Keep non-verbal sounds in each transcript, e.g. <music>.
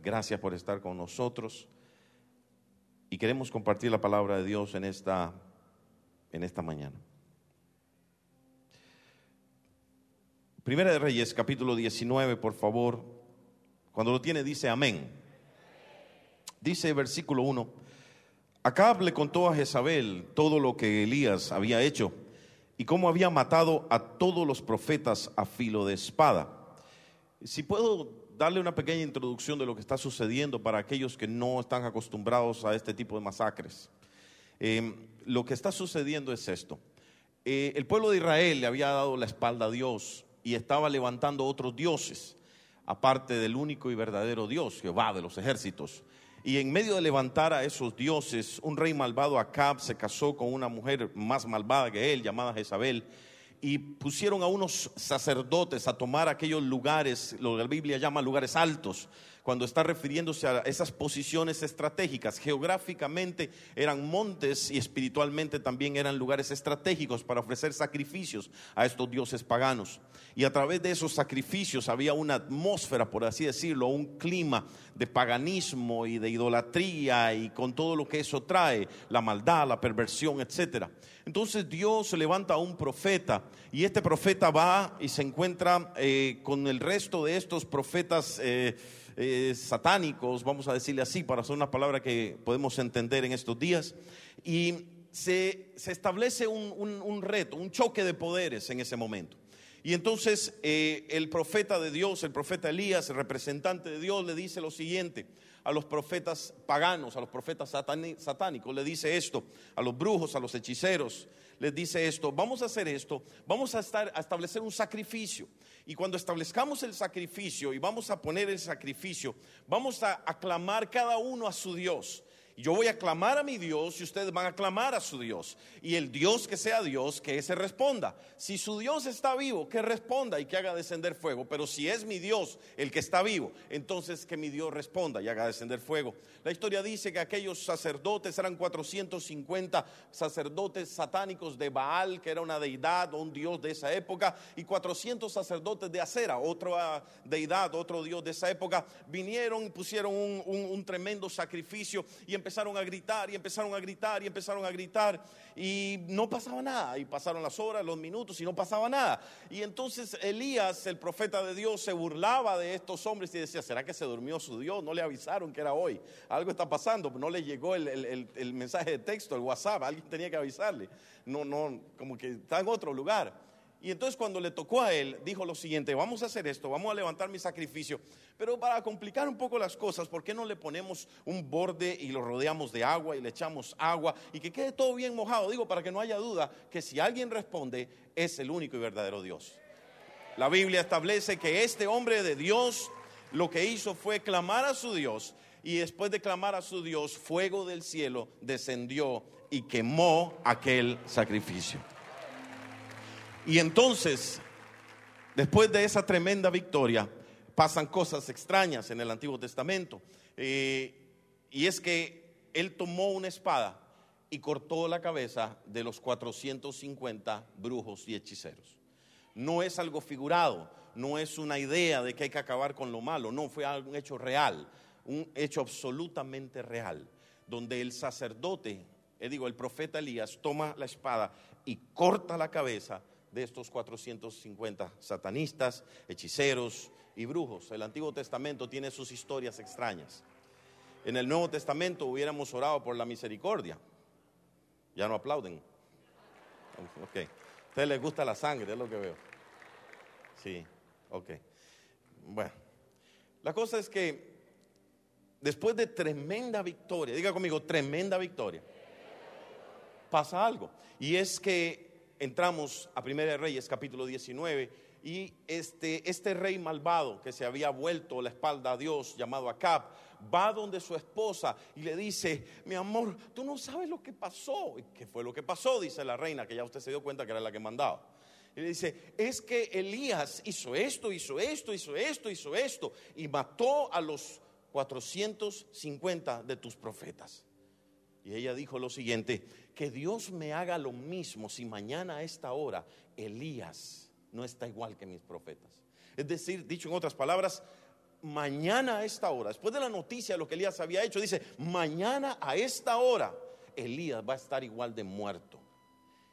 Gracias por estar con nosotros. Y queremos compartir la palabra de Dios en esta, en esta mañana. Primera de Reyes, capítulo 19, por favor. Cuando lo tiene, dice amén. Dice versículo 1. Acab le contó a Jezabel todo lo que Elías había hecho y cómo había matado a todos los profetas a filo de espada. Si puedo darle una pequeña introducción de lo que está sucediendo para aquellos que no están acostumbrados a este tipo de masacres. Em, lo que está sucediendo es esto. Eh, el pueblo de Israel le había dado la espalda a Dios y estaba levantando otros dioses, aparte del único y verdadero Dios, Jehová de los ejércitos. Y en medio de levantar a esos dioses, un rey malvado, Acab, se casó con una mujer más malvada que él, llamada Jezabel, y pusieron a unos sacerdotes a tomar aquellos lugares, lo que la Biblia llama lugares altos, cuando está refiriéndose a esas posiciones estratégicas. Geográficamente eran montes y espiritualmente también eran lugares estratégicos para ofrecer sacrificios a estos dioses paganos. Y a través de esos sacrificios había una atmósfera, por así decirlo, un clima de paganismo y de idolatría y con todo lo que eso trae, la maldad, la perversión, etcétera. Entonces Dios levanta a un profeta y este profeta va y se encuentra eh, con el resto de estos profetas eh, eh, satánicos, vamos a decirle así, para hacer una palabra que podemos entender en estos días. Y se, establece un, reto, un choque de poderes en ese momento. Y entonces el profeta de Dios, el profeta Elías, el representante de Dios, le dice lo siguiente a los profetas paganos, a los profetas satánicos, le dice esto, a los brujos, a los hechiceros, les dice esto, vamos a hacer esto, vamos a, estar, a establecer un sacrificio. Y cuando establezcamos el sacrificio y vamos a poner el sacrificio, vamos a aclamar cada uno a su Dios. Yo voy a clamar a mi Dios y ustedes van a clamar a su Dios. Y el Dios que sea Dios, que ese responda. Si su Dios está vivo, que responda y que haga descender fuego. Pero si es mi Dios el que está vivo, entonces que mi Dios responda y haga descender fuego. La historia dice que aquellos sacerdotes eran 450 sacerdotes satánicos de Baal, que era una deidad un dios de esa época, y 400 sacerdotes de Acera, otra deidad, otro dios de esa época, vinieron y pusieron un, un tremendo sacrificio y empezaron a gritar y empezaron a gritar y empezaron a gritar y no pasaba nada. Y pasaron las horas, los minutos y no pasaba nada. Y entonces Elías, el profeta de Dios, se burlaba de estos hombres y decía, ¿será que se durmió su Dios? No le avisaron que era hoy. Algo está pasando, no le llegó el, el mensaje de texto, el WhatsApp, alguien tenía que avisarle. No, no, como que está en otro lugar. Y entonces cuando le tocó a él, dijo lo siguiente, vamos a hacer esto, vamos a levantar mi sacrificio, pero para complicar un poco las cosas, ¿por qué no le ponemos un borde y lo rodeamos de agua y le echamos agua y que quede todo bien mojado? Digo, para que no haya duda que si alguien responde, es el único y verdadero Dios. La Biblia establece que este hombre de Dios lo que hizo fue clamar a su Dios y después de clamar a su Dios, fuego del cielo descendió y quemó aquel sacrificio. Y entonces, después de esa tremenda victoria, pasan cosas extrañas en el Antiguo Testamento. Eh, y es que él tomó una espada y cortó la cabeza de los 450 brujos y hechiceros. No es algo figurado, no es una idea de que hay que acabar con lo malo, no, fue un hecho real, un hecho absolutamente real, donde el sacerdote, eh, digo, el profeta Elías toma la espada y corta la cabeza de estos 450 satanistas, hechiceros y brujos. El Antiguo Testamento tiene sus historias extrañas. En el Nuevo Testamento hubiéramos orado por la misericordia. Ya no aplauden. <laughs> Ok. A ustedes les gusta la sangre, es lo que veo. Sí, ok. Bueno, la cosa es que después de tremenda victoria, diga conmigo, tremenda victoria, pasa algo. Y es que entramos a Primera de Reyes capítulo 19 y este, este rey malvado que se había vuelto la espalda a Dios llamado Acab va donde su esposa y le dice, mi amor, tú no sabes lo que pasó. ¿Qué fue lo que pasó? Dice la reina, que ya usted se dio cuenta que era la que mandaba. Y le dice, es que Elías hizo esto, hizo esto, hizo esto, hizo esto y mató a los 450 de tus profetas. Y ella dijo lo siguiente, que Dios me haga lo mismo si mañana a esta hora Elías no está igual que mis profetas. Es decir, dicho en otras palabras, mañana a esta hora, después de la noticia de lo que Elías había hecho, dice, mañana a esta hora, Elías va a estar igual de muerto.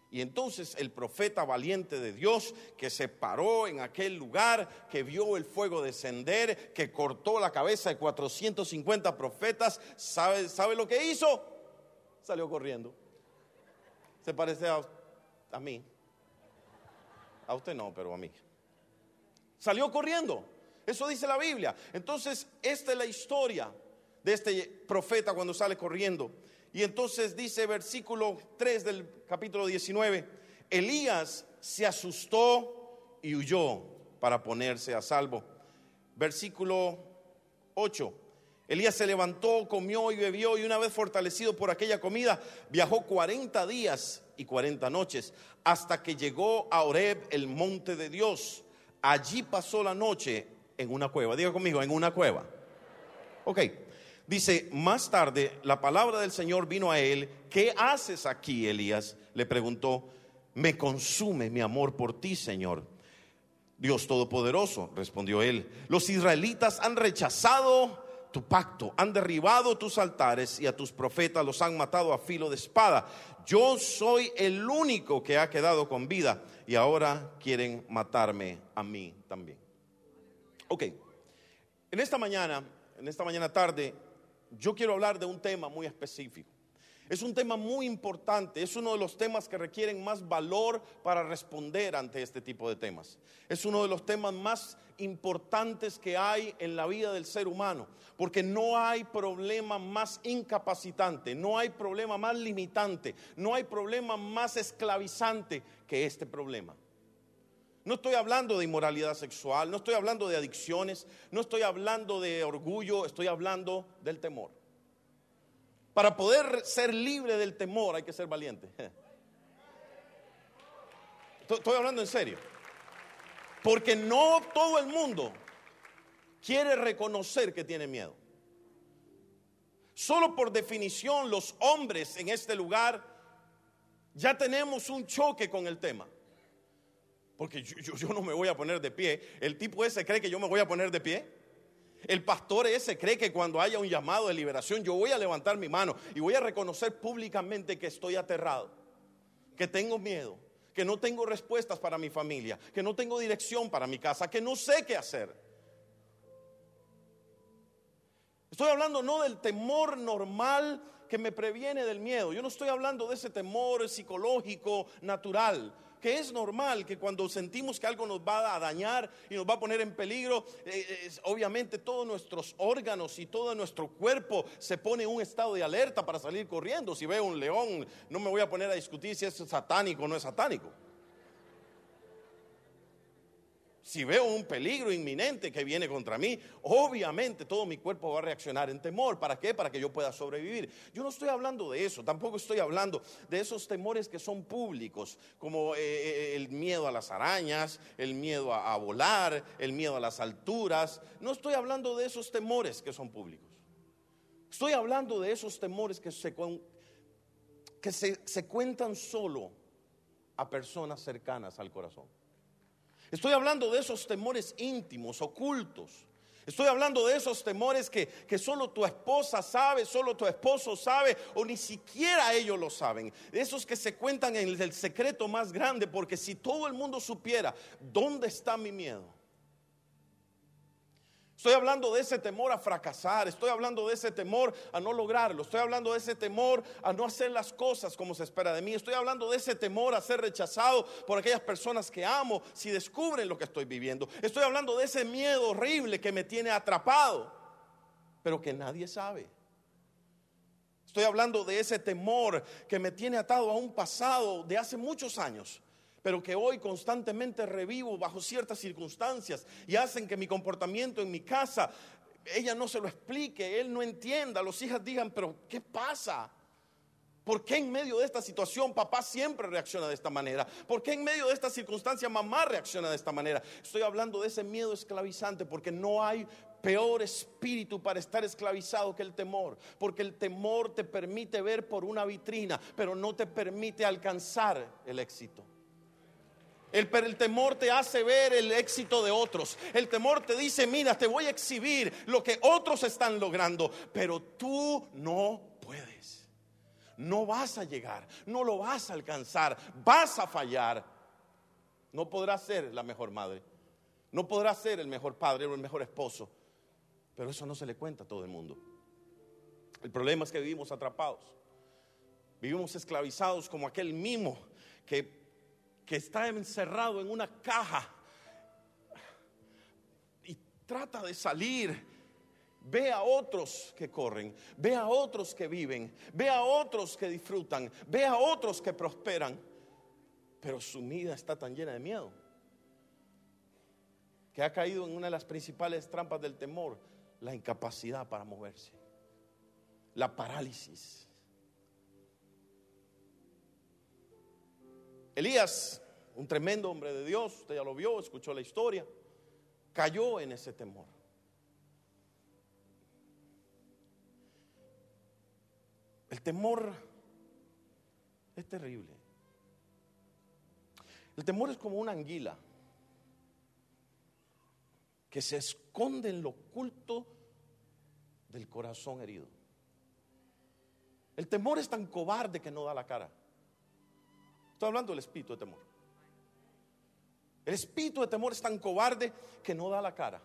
Y entonces el profeta valiente de Dios que se paró en aquel lugar, que vio el fuego descender, que cortó la cabeza de 450 profetas, ¿sabe, ¿sabe lo que hizo? Salió corriendo. Se parece a, a mí. A usted no, pero a mí. Salió corriendo. Eso dice la Biblia. Entonces, esta es la historia de este profeta cuando sale corriendo. Y entonces dice versículo 3 del capítulo 19, Elías se asustó y huyó para ponerse a salvo. Versículo 8, Elías se levantó, comió y bebió y una vez fortalecido por aquella comida, viajó 40 días y 40 noches hasta que llegó a Oreb, el monte de Dios. Allí pasó la noche en una cueva. Diga conmigo, en una cueva. Ok. Dice, más tarde la palabra del Señor vino a él. ¿Qué haces aquí, Elías? Le preguntó. Me consume mi amor por ti, Señor. Dios Todopoderoso, respondió él. Los israelitas han rechazado tu pacto, han derribado tus altares y a tus profetas los han matado a filo de espada. Yo soy el único que ha quedado con vida y ahora quieren matarme a mí también. Ok, en esta mañana, en esta mañana tarde, yo quiero hablar de un tema muy específico. Es un tema muy importante, es uno de los temas que requieren más valor para responder ante este tipo de temas. Es uno de los temas más importantes que hay en la vida del ser humano, porque no hay problema más incapacitante, no hay problema más limitante, no hay problema más esclavizante que este problema. No estoy hablando de inmoralidad sexual, no estoy hablando de adicciones, no estoy hablando de orgullo, estoy hablando del temor. Para poder ser libre del temor hay que ser valiente. <laughs> Estoy hablando en serio. Porque no todo el mundo quiere reconocer que tiene miedo. Solo por definición los hombres en este lugar ya tenemos un choque con el tema. Porque yo, no me voy a poner de pie. El tipo ese cree que yo me voy a poner de pie. El pastor ese cree que cuando haya un llamado de liberación yo voy a levantar mi mano y voy a reconocer públicamente que estoy aterrado, que tengo miedo, que no tengo respuestas para mi familia, que no tengo dirección para mi casa, que no sé qué hacer. Estoy hablando no del temor normal que me previene del miedo. Yo no estoy hablando de ese temor psicológico natural que es normal que cuando sentimos que algo nos va a dañar y nos va a poner en peligro, eh, obviamente todos nuestros órganos y todo nuestro cuerpo se pone en un estado de alerta para salir corriendo. Si veo un león, no me voy a poner a discutir si es satánico o no es satánico. Si veo un peligro inminente que viene contra mí, obviamente todo mi cuerpo va a reaccionar en temor. ¿Para qué? Para que yo pueda sobrevivir. Yo no estoy hablando de eso, tampoco estoy hablando de esos temores que son públicos, como eh, eh, el miedo a las arañas, el miedo a, volar, el miedo a las alturas. No estoy hablando de esos temores que son públicos. Estoy hablando de esos temores que se, que se cuentan solo a personas cercanas al corazón. Estoy hablando de esos temores íntimos, ocultos. Estoy hablando de esos temores que, que, solo tu esposa sabe, solo tu esposo sabe, o ni siquiera ellos lo saben. Esos que se cuentan en el secreto más grande, porque si todo el mundo supiera dónde está mi miedo, Estoy hablando de ese temor a fracasar, estoy hablando de ese temor a no lograrlo, estoy hablando de ese temor a no hacer las cosas como se espera de mí, estoy hablando de ese temor a ser rechazado por aquellas personas que amo si descubren lo que estoy viviendo, estoy hablando de ese miedo horrible que me tiene atrapado, pero que nadie sabe. Estoy hablando de ese temor que me tiene atado a un pasado de hace muchos años pero que hoy constantemente revivo bajo ciertas circunstancias y hacen que mi comportamiento en mi casa, ella no se lo explique, él no entienda, los hijas digan, pero ¿qué pasa? ¿Por qué en medio de esta situación papá siempre reacciona de esta manera? ¿Por qué en medio de esta circunstancia mamá reacciona de esta manera? Estoy hablando de ese miedo esclavizante porque no hay peor espíritu para estar esclavizado que el temor, porque el temor te permite ver por una vitrina, pero no te permite alcanzar el éxito. El, el, temor te hace ver el éxito de otros. El temor te dice, mira, te voy a exhibir lo que otros están logrando, pero tú no puedes. No vas a llegar, no lo vas a alcanzar, vas a fallar. No podrás ser la mejor madre, no podrás ser el mejor padre o el mejor esposo, pero eso no se le cuenta a todo el mundo. El problema es que vivimos atrapados, vivimos esclavizados como aquel mimo que que está encerrado en una caja y trata de salir. Ve a otros que corren, ve a otros que viven, ve a otros que disfrutan, ve a otros que prosperan. Pero su vida está tan llena de miedo que ha caído en una de las principales trampas del temor, la incapacidad para moverse, la parálisis. Elías, un tremendo hombre de Dios, usted ya lo vio, escuchó la historia, cayó en ese temor. El temor es terrible. El temor es como una anguila que se esconde en lo oculto del corazón herido. El temor es tan cobarde que no da la cara. Estoy hablando del espíritu de temor. El espíritu de temor es tan cobarde que no da la cara.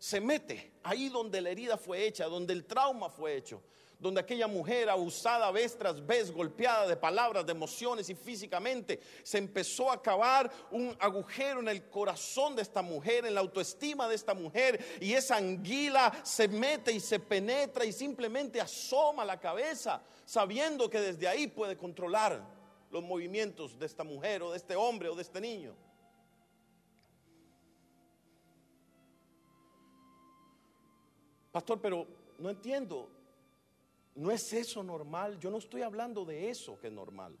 Se mete ahí donde la herida fue hecha, donde el trauma fue hecho, donde aquella mujer abusada vez tras vez, golpeada de palabras, de emociones y físicamente, se empezó a cavar un agujero en el corazón de esta mujer, en la autoestima de esta mujer, y esa anguila se mete y se penetra y simplemente asoma la cabeza sabiendo que desde ahí puede controlar los movimientos de esta mujer o de este hombre o de este niño. Pastor, pero no entiendo, ¿no es eso normal? Yo no estoy hablando de eso que es normal.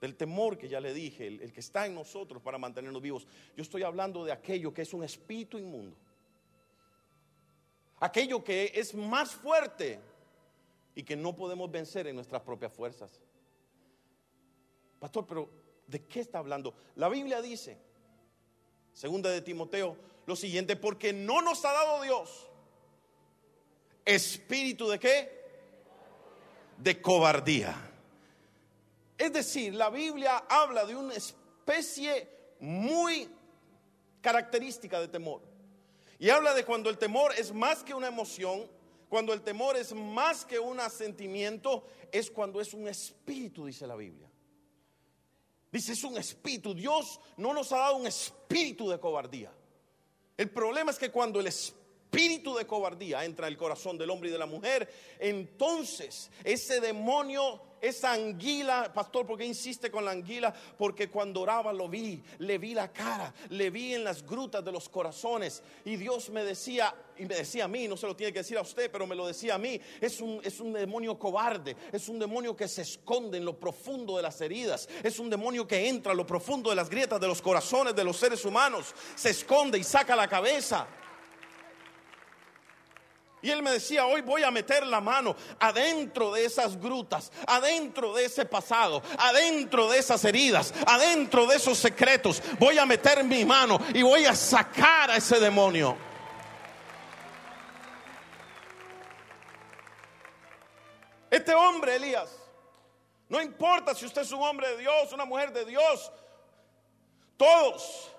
Del temor que ya le dije, el, que está en nosotros para mantenernos vivos. Yo estoy hablando de aquello que es un espíritu inmundo. Aquello que es más fuerte y que no podemos vencer en nuestras propias fuerzas. Pastor, pero ¿de qué está hablando? La Biblia dice, segunda de Timoteo, lo siguiente, porque no nos ha dado Dios espíritu de qué? De cobardía. Es decir, la Biblia habla de una especie muy característica de temor. Y habla de cuando el temor es más que una emoción, cuando el temor es más que un sentimiento, es cuando es un espíritu, dice la Biblia. Dice, es un espíritu. Dios no nos ha dado un espíritu de cobardía. El problema es que cuando el espíritu de cobardía entra en el corazón del hombre y de la mujer, entonces ese demonio esa anguila, pastor, ¿por qué insiste con la anguila? Porque cuando oraba lo vi, le vi la cara, le vi en las grutas de los corazones. Y Dios me decía, y me decía a mí, no se lo tiene que decir a usted, pero me lo decía a mí, es un, es un demonio cobarde, es un demonio que se esconde en lo profundo de las heridas, es un demonio que entra en lo profundo de las grietas de los corazones de los seres humanos, se esconde y saca la cabeza. Y él me decía, hoy voy a meter la mano adentro de esas grutas, adentro de ese pasado, adentro de esas heridas, adentro de esos secretos. Voy a meter mi mano y voy a sacar a ese demonio. Este hombre, Elías, no importa si usted es un hombre de Dios, una mujer de Dios, todos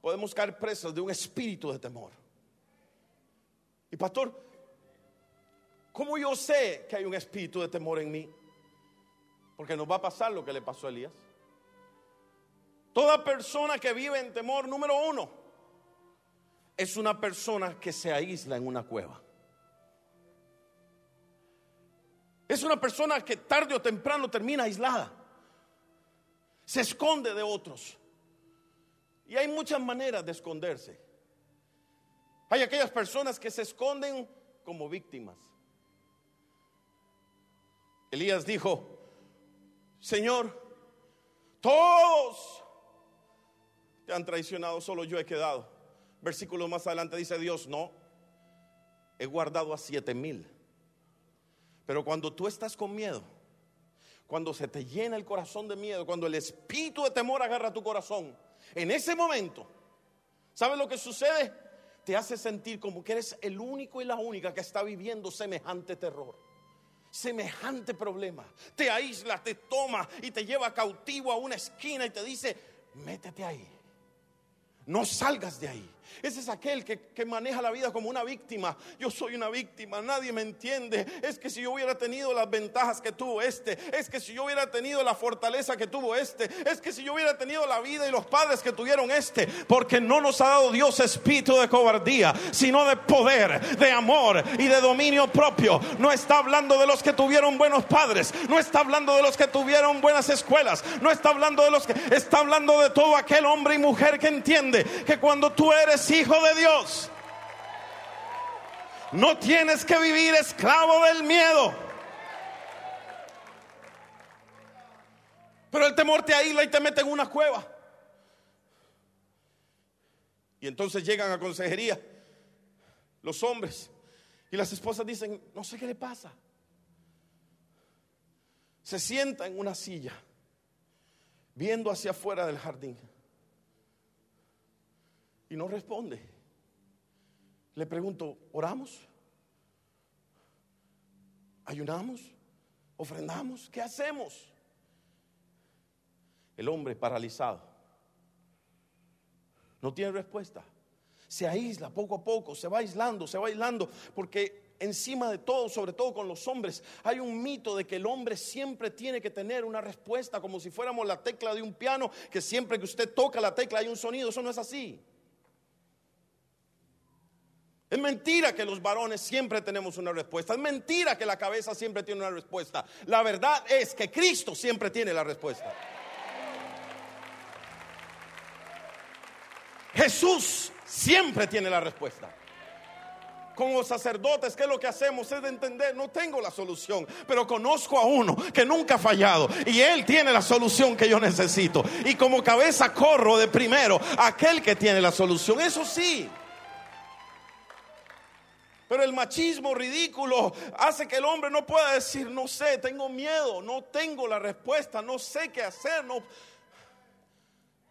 podemos caer presos de un espíritu de temor. Y pastor, ¿cómo yo sé que hay un espíritu de temor en mí? Porque nos va a pasar lo que le pasó a Elías. Toda persona que vive en temor, número uno, es una persona que se aísla en una cueva. Es una persona que tarde o temprano termina aislada. Se esconde de otros. Y hay muchas maneras de esconderse. Hay aquellas personas que se esconden como víctimas. Elías dijo, Señor, todos te han traicionado, solo yo he quedado. Versículo más adelante dice Dios, no, he guardado a siete mil. Pero cuando tú estás con miedo, cuando se te llena el corazón de miedo, cuando el espíritu de temor agarra tu corazón, en ese momento, ¿sabes lo que sucede? Te hace sentir como que eres el único y la única que está viviendo semejante terror, semejante problema. Te aísla, te toma y te lleva cautivo a una esquina y te dice, métete ahí, no salgas de ahí. Ese es aquel que, maneja la vida como una víctima. Yo soy una víctima, nadie me entiende. Es que si yo hubiera tenido las ventajas que tuvo este, es que si yo hubiera tenido la fortaleza que tuvo este, es que si yo hubiera tenido la vida y los padres que tuvieron este, porque no nos ha dado Dios espíritu de cobardía, sino de poder, de amor y de dominio propio. No está hablando de los que tuvieron buenos padres, no está hablando de los que tuvieron buenas escuelas, no está hablando de los que está hablando de todo aquel hombre y mujer que entiende que cuando tú eres hijo de Dios. No tienes que vivir esclavo del miedo. Pero el temor te aísla y te mete en una cueva. Y entonces llegan a consejería los hombres y las esposas dicen, no sé qué le pasa. Se sienta en una silla viendo hacia afuera del jardín y no responde. Le pregunto, ¿oramos? ¿Ayunamos? ¿Ofrendamos? ¿Qué hacemos? El hombre paralizado. No tiene respuesta. Se aísla poco a poco, se va aislando, se va aislando, porque encima de todo, sobre todo con los hombres, hay un mito de que el hombre siempre tiene que tener una respuesta, como si fuéramos la tecla de un piano, que siempre que usted toca la tecla hay un sonido. Eso no es así. Es mentira que los varones siempre tenemos una respuesta. Es mentira que la cabeza siempre tiene una respuesta. La verdad es que Cristo siempre tiene la respuesta. Jesús siempre tiene la respuesta. Como sacerdotes, ¿qué es lo que hacemos? Es de entender, no tengo la solución, pero conozco a uno que nunca ha fallado y él tiene la solución que yo necesito. Y como cabeza corro de primero aquel que tiene la solución. Eso sí. Pero el machismo ridículo hace que el hombre no pueda decir, no sé, tengo miedo, no tengo la respuesta, no sé qué hacer, no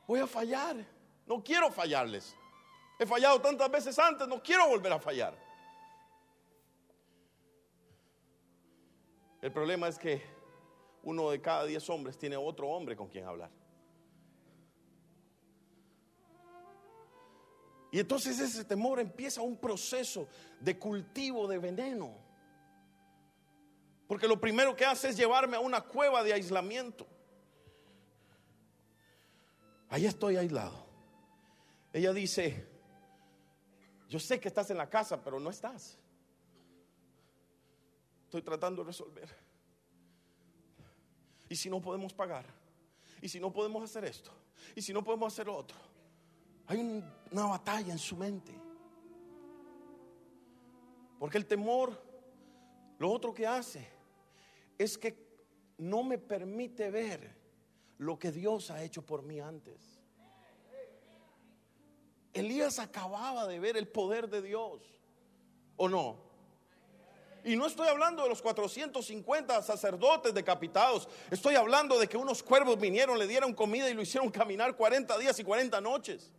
voy a fallar, no quiero fallarles. He fallado tantas veces antes, no quiero volver a fallar. El problema es que uno de cada diez hombres tiene otro hombre con quien hablar. Y entonces ese temor empieza un proceso de cultivo de veneno. Porque lo primero que hace es llevarme a una cueva de aislamiento. Ahí estoy aislado. Ella dice, yo sé que estás en la casa, pero no estás. Estoy tratando de resolver. Y si no podemos pagar, y si no podemos hacer esto, y si no podemos hacer otro, hay una batalla en su mente. Porque el temor, lo otro que hace, es que no me permite ver lo que Dios ha hecho por mí antes. Elías acababa de ver el poder de Dios, ¿o no? Y no estoy hablando de los 450 sacerdotes decapitados. Estoy hablando de que unos cuervos vinieron, le dieron comida y lo hicieron caminar 40 días y 40 noches.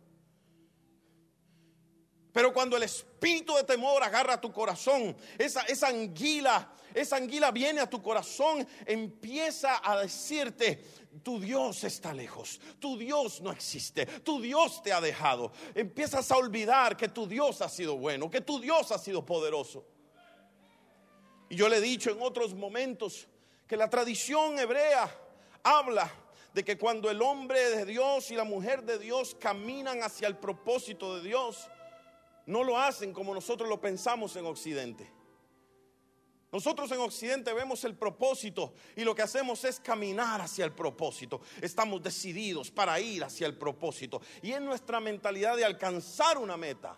Pero cuando el espíritu de temor agarra tu corazón, esa, esa anguila, esa anguila viene a tu corazón, empieza a decirte, tu Dios está lejos, tu Dios no existe, tu Dios te ha dejado. Empiezas a olvidar que tu Dios ha sido bueno, que tu Dios ha sido poderoso. Y yo le he dicho en otros momentos que la tradición hebrea habla de que cuando el hombre de Dios y la mujer de Dios caminan hacia el propósito de Dios, no lo hacen como nosotros lo pensamos en Occidente. Nosotros en Occidente vemos el propósito y lo que hacemos es caminar hacia el propósito. Estamos decididos para ir hacia el propósito. Y es nuestra mentalidad de alcanzar una meta.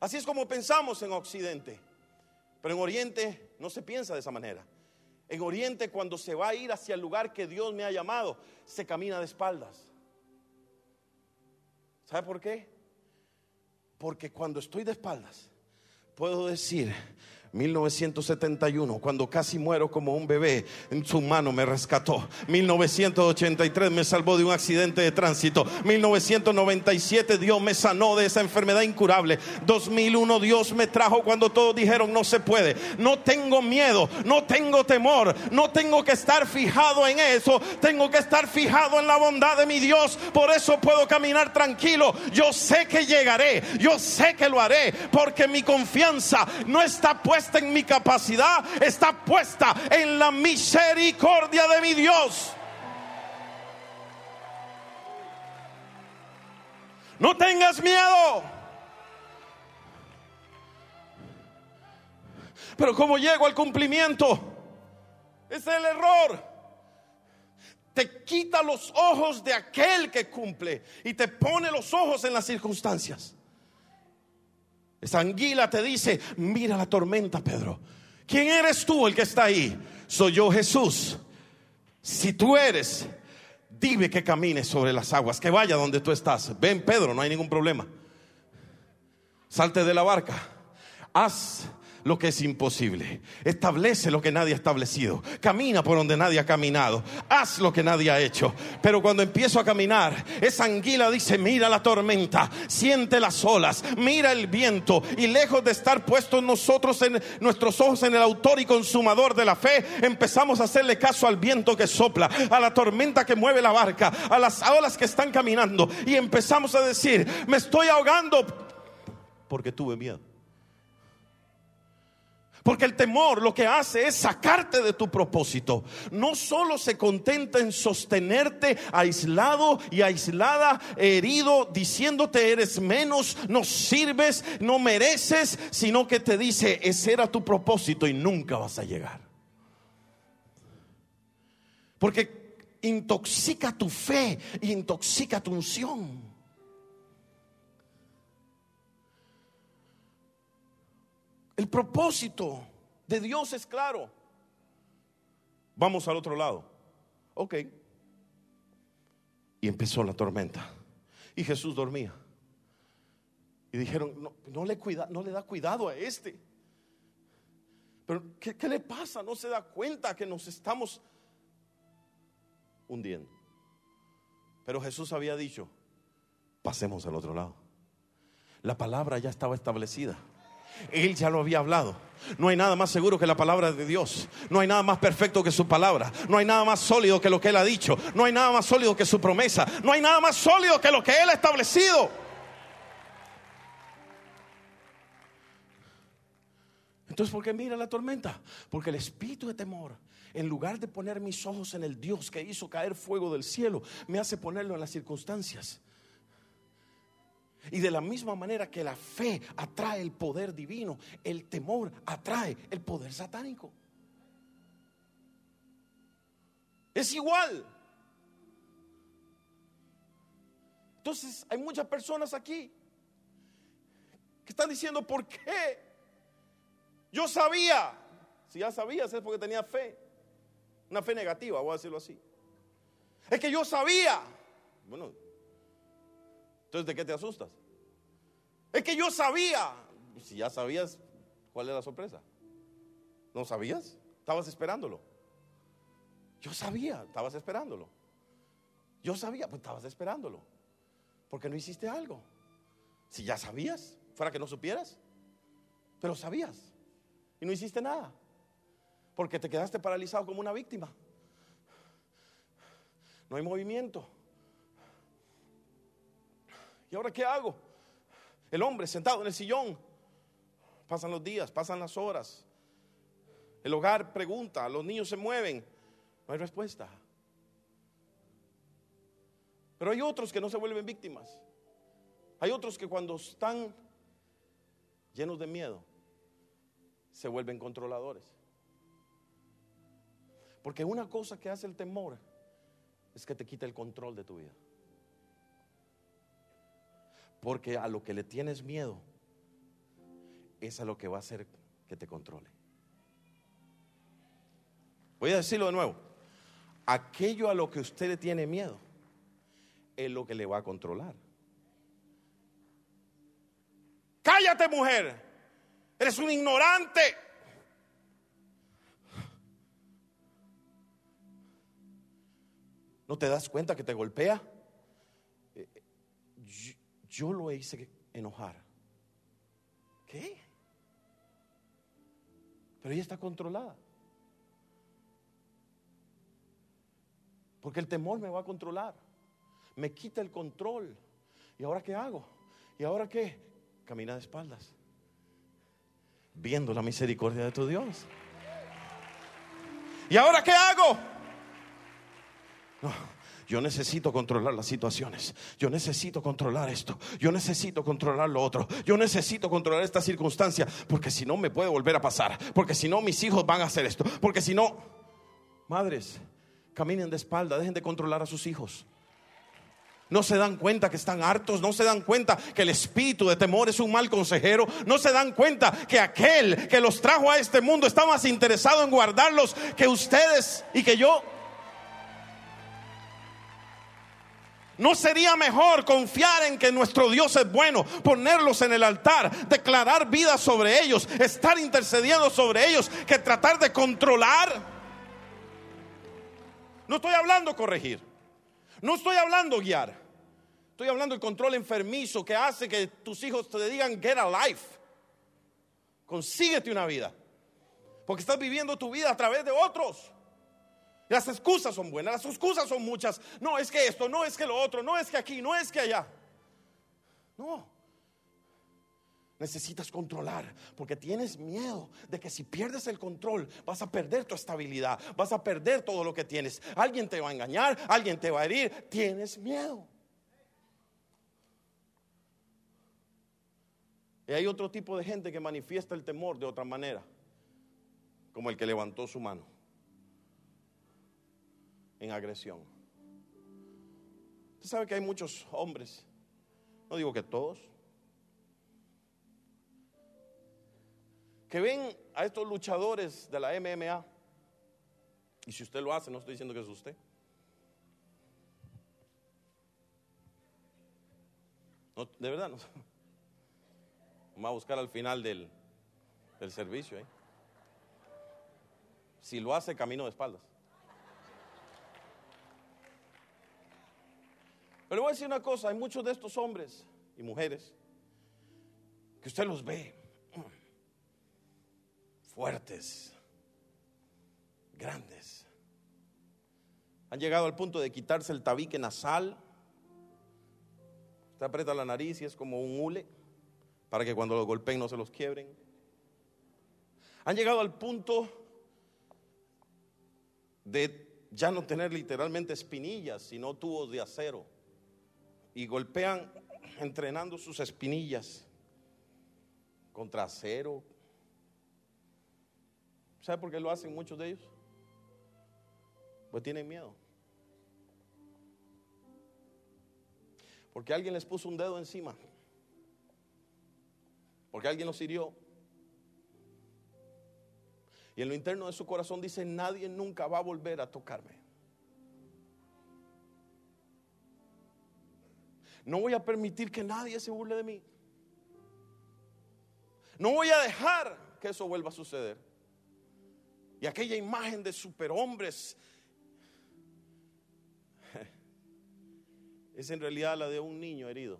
Así es como pensamos en Occidente. Pero en Oriente no se piensa de esa manera. En Oriente cuando se va a ir hacia el lugar que Dios me ha llamado, se camina de espaldas. ¿Sabe por qué? Porque cuando estoy de espaldas, puedo decir, 1971, cuando casi muero como un bebé, en su mano me rescató. 1983 me salvó de un accidente de tránsito. 1997 Dios me sanó de esa enfermedad incurable. 2001 Dios me trajo cuando todos dijeron no se puede. No tengo miedo, no tengo temor, no tengo que estar fijado en eso. Tengo que estar fijado en la bondad de mi Dios. Por eso puedo caminar tranquilo. Yo sé que llegaré, yo sé que lo haré, porque mi confianza no está puesta en mi capacidad, está puesta en la misericordia de mi Dios. No tengas miedo. Pero como llego al cumplimiento, es el error. Te quita los ojos de aquel que cumple y te pone los ojos en las circunstancias. Esa anguila te dice, mira la tormenta, Pedro. ¿Quién eres tú el que está ahí? Soy yo Jesús. Si tú eres, dime que camine sobre las aguas, que vaya donde tú estás. Ven, Pedro, no hay ningún problema. Salte de la barca. Haz lo que es imposible. Establece lo que nadie ha establecido. Camina por donde nadie ha caminado. Haz lo que nadie ha hecho. Pero cuando empiezo a caminar, esa anguila dice, mira la tormenta, siente las olas, mira el viento. Y lejos de estar puestos nosotros en nuestros ojos en el autor y consumador de la fe, empezamos a hacerle caso al viento que sopla, a la tormenta que mueve la barca, a las olas que están caminando. Y empezamos a decir, me estoy ahogando porque tuve miedo. Porque el temor lo que hace es sacarte de tu propósito. No solo se contenta en sostenerte aislado y aislada, herido, diciéndote eres menos, no sirves, no mereces, sino que te dice ese era tu propósito y nunca vas a llegar. Porque intoxica tu fe, intoxica tu unción. El propósito de Dios es claro. Vamos al otro lado. Ok. Y empezó la tormenta. Y Jesús dormía. Y dijeron, no, le, da cuidado a este. Pero ¿qué, ¿qué le pasa? No se da cuenta que nos estamos hundiendo. Pero Jesús había dicho, pasemos al otro lado. La palabra ya estaba establecida. Él ya lo había hablado. No hay nada más seguro que la palabra de Dios. No hay nada más perfecto que su palabra. No hay nada más sólido que lo que Él ha dicho. No hay nada más sólido que su promesa. No hay nada más sólido que lo que Él ha establecido. Entonces, ¿por qué mira la tormenta? Porque el espíritu de temor, en lugar de poner mis ojos en el Dios que hizo caer fuego del cielo, me hace ponerlo en las circunstancias. Y de la misma manera que la fe atrae el poder divino, el temor atrae el poder satánico. Es igual. Entonces hay muchas personas aquí que están diciendo, ¿por qué? Yo sabía. Si ya sabías es porque tenía fe. Una fe negativa, voy a decirlo así. Es que yo sabía. Bueno, entonces, ¿de qué te asustas? Es que yo sabía. Si ya sabías, ¿cuál es la sorpresa? ¿No sabías? Estabas esperándolo. Yo sabía, estabas esperándolo. Yo sabía, pues estabas esperándolo. Porque no hiciste algo. Si ya sabías, fuera que no supieras. Pero sabías. Y no hiciste nada. Porque te quedaste paralizado como una víctima. No hay movimiento. ¿Y ahora qué hago? El hombre sentado en el sillón. Pasan los días, pasan las horas. El hogar pregunta, los niños se mueven. No hay respuesta. Pero hay otros que no se vuelven víctimas. Hay otros que cuando están llenos de miedo, se vuelven controladores. Porque una cosa que hace el temor es que te quita el control de tu vida. Porque a lo que le tienes miedo es a lo que va a hacer que te controle. Voy a decirlo de nuevo. Aquello a lo que usted le tiene miedo es lo que le va a controlar. Cállate mujer, eres un ignorante. ¿No te das cuenta que te golpea? Yo lo hice enojar. ¿Qué? Pero ella está controlada. Porque el temor me va a controlar. Me quita el control. ¿Y ahora qué hago? ¿Y ahora qué? Camina de espaldas. Viendo la misericordia de tu Dios. ¿Y ahora qué hago? No, yo necesito controlar las situaciones. Yo necesito controlar esto. Yo necesito controlar lo otro. Yo necesito controlar esta circunstancia. Porque si no me puede volver a pasar. Porque si no mis hijos van a hacer esto. Porque si no... Madres, caminen de espalda. Dejen de controlar a sus hijos. No se dan cuenta que están hartos, no se dan cuenta que el espíritu de temor es un mal consejero, no se dan cuenta que aquel que los trajo a este mundo está más interesado en guardarlos que ustedes y que yo. ¿No sería mejor confiar en que nuestro Dios es bueno, ponerlos en el altar, declarar vida sobre ellos, estar intercediendo sobre ellos, que tratar de controlar? No estoy hablando corregir, no estoy hablando guiar, estoy hablando del control enfermizo que hace que tus hijos te digan get a life, consíguete una vida, porque estás viviendo tu vida a través de otros. Las excusas son buenas, las excusas son muchas. No es que esto, no es que lo otro, no es que aquí, no es que allá. No. Necesitas controlar porque tienes miedo de que si pierdes el control vas a perder tu estabilidad, vas a perder todo lo que tienes. Alguien te va a engañar, alguien te va a herir, tienes miedo. Y hay otro tipo de gente que manifiesta el temor de otra manera, como el que levantó su mano en agresión. Usted sabe que hay muchos hombres, no digo que todos, que ven a estos luchadores de la MMA, y si usted lo hace, no estoy diciendo que es usted. de verdad, no. <laughs> Vamos a buscar al final del, del servicio. Si lo hace, camino de espaldas. Pero voy a decir una cosa, hay muchos de estos hombres y mujeres que usted los ve fuertes, grandes. Han llegado al punto de quitarse el tabique nasal. Usted aprieta la nariz y es como un hule para que cuando lo golpeen no se los quiebren. Han llegado al punto de ya no tener literalmente espinillas, sino tubos de acero y golpean entrenando sus espinillas contra acero. ¿Sabe por qué lo hacen muchos de ellos? Pues tienen miedo. Porque alguien les puso un dedo encima. Porque alguien los hirió. Y en lo interno de su corazón dice, nadie nunca va a volver a tocarme. No voy a permitir que nadie se burle de mí. No voy a dejar que eso vuelva a suceder. Y aquella imagen de superhombres <laughs> es en realidad la de un niño herido,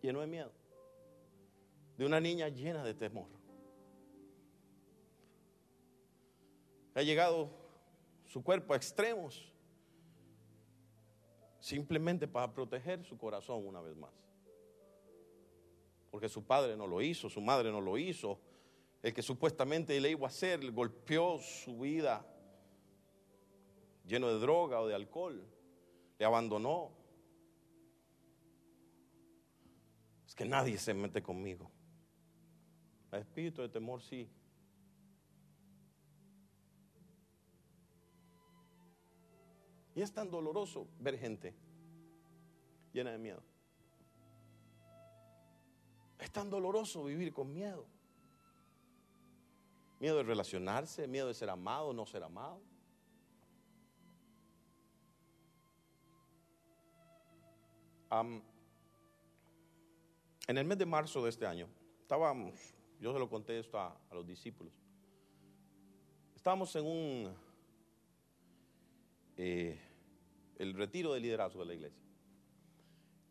lleno de miedo, de una niña llena de temor. Ha llegado su cuerpo a extremos simplemente para proteger su corazón una vez más. Porque su padre no lo hizo, su madre no lo hizo, el que supuestamente le iba a hacer golpeó su vida lleno de droga o de alcohol, le abandonó. Es que nadie se mete conmigo. El espíritu de temor sí, Y es tan doloroso ver gente llena de miedo. Es tan doloroso vivir con miedo. Miedo de relacionarse, miedo de ser amado, no ser amado. en el mes de marzo de este año, estábamos, yo se lo conté esto a los discípulos, estábamos en un eh, el retiro de liderazgo de la iglesia.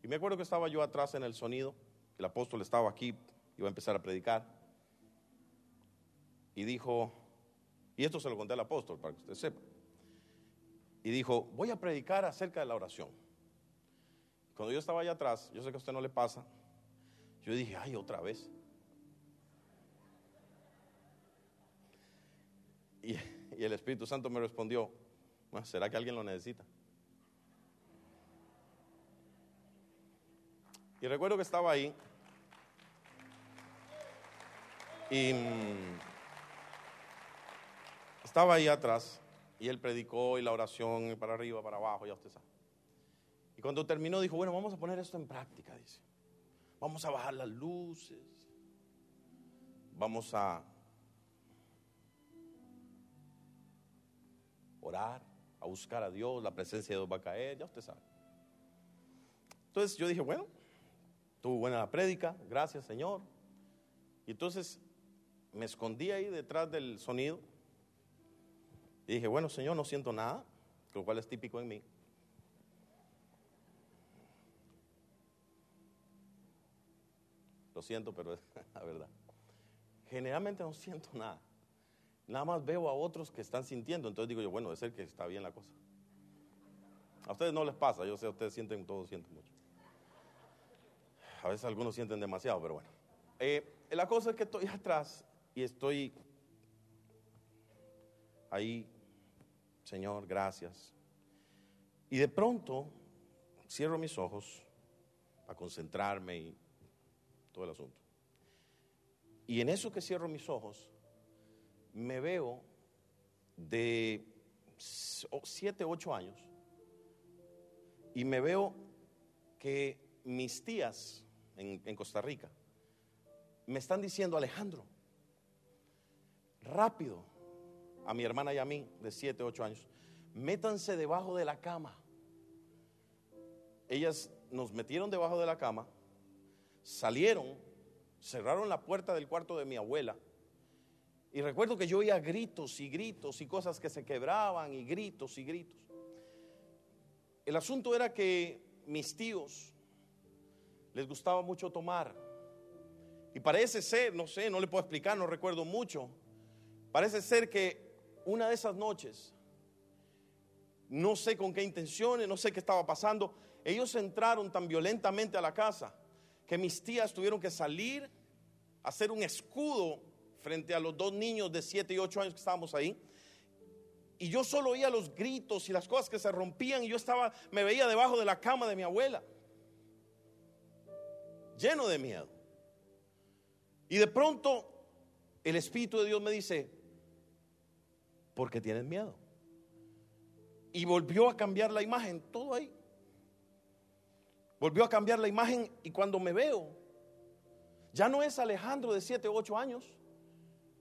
Y me acuerdo que estaba yo atrás en el sonido, el apóstol estaba aquí, iba a empezar a predicar, y dijo, y esto se lo conté al apóstol para que usted sepa, y dijo, voy a predicar acerca de la oración. Cuando yo estaba allá atrás, yo sé que a usted no le pasa, yo dije, ay, otra vez. Y, y el Espíritu Santo me respondió, ¿será que alguien lo necesita? Y recuerdo que estaba ahí y mm, estaba ahí atrás y él predicó y la oración para arriba, para abajo, ya usted sabe. Y cuando terminó dijo, bueno, vamos a poner esto en práctica, dice. Vamos a bajar las luces. Vamos a orar, a buscar a Dios, la presencia de Dios va a caer, ya usted sabe. Entonces yo dije, bueno, tuvo buena la prédica, gracias Señor. Y entonces me escondí ahí detrás del sonido y dije, bueno Señor, no siento nada, lo cual es típico en mí. Lo siento, pero <laughs> es la verdad. Generalmente no siento nada. Nada más veo a otros que están sintiendo. Entonces digo yo, bueno, debe ser que está bien la cosa. A ustedes no les pasa, yo sé, ustedes sienten, todos sienten mucho. A veces algunos sienten demasiado, pero bueno. Eh, la cosa es que estoy <laughs> atrás y estoy ahí, Señor, gracias. Y de pronto cierro mis ojos para concentrarme y todo el asunto. Y en eso que cierro mis ojos, me veo de 7, 8 años y me veo que mis tías en, Costa Rica me están diciendo, Alejandro, rápido, a mi hermana y a mí de 7, 8 años, métanse debajo de la cama. Ellas nos metieron debajo de la cama, salieron, cerraron la puerta del cuarto de mi abuela y recuerdo que yo oía gritos y gritos y cosas que se quebraban y gritos y gritos. El asunto era que mis tíos les gustaba mucho tomar. Y parece ser, no sé, no le puedo explicar, no recuerdo mucho. Parece ser que una de esas noches, no sé con qué intenciones, no sé qué estaba pasando, ellos entraron tan violentamente a la casa que mis tías tuvieron que salir, a hacer un escudo frente a los dos niños de 7 y 8 años que estábamos ahí. Y yo solo oía los gritos y las cosas que se rompían y yo estaba, me veía debajo de la cama de mi abuela, lleno de miedo. Y de pronto el Espíritu de Dios me dice, ¿por qué tienes miedo? Y volvió a cambiar la imagen, todo ahí. Volvió a cambiar la imagen y cuando me veo, ya no es Alejandro de 7 o 8 años,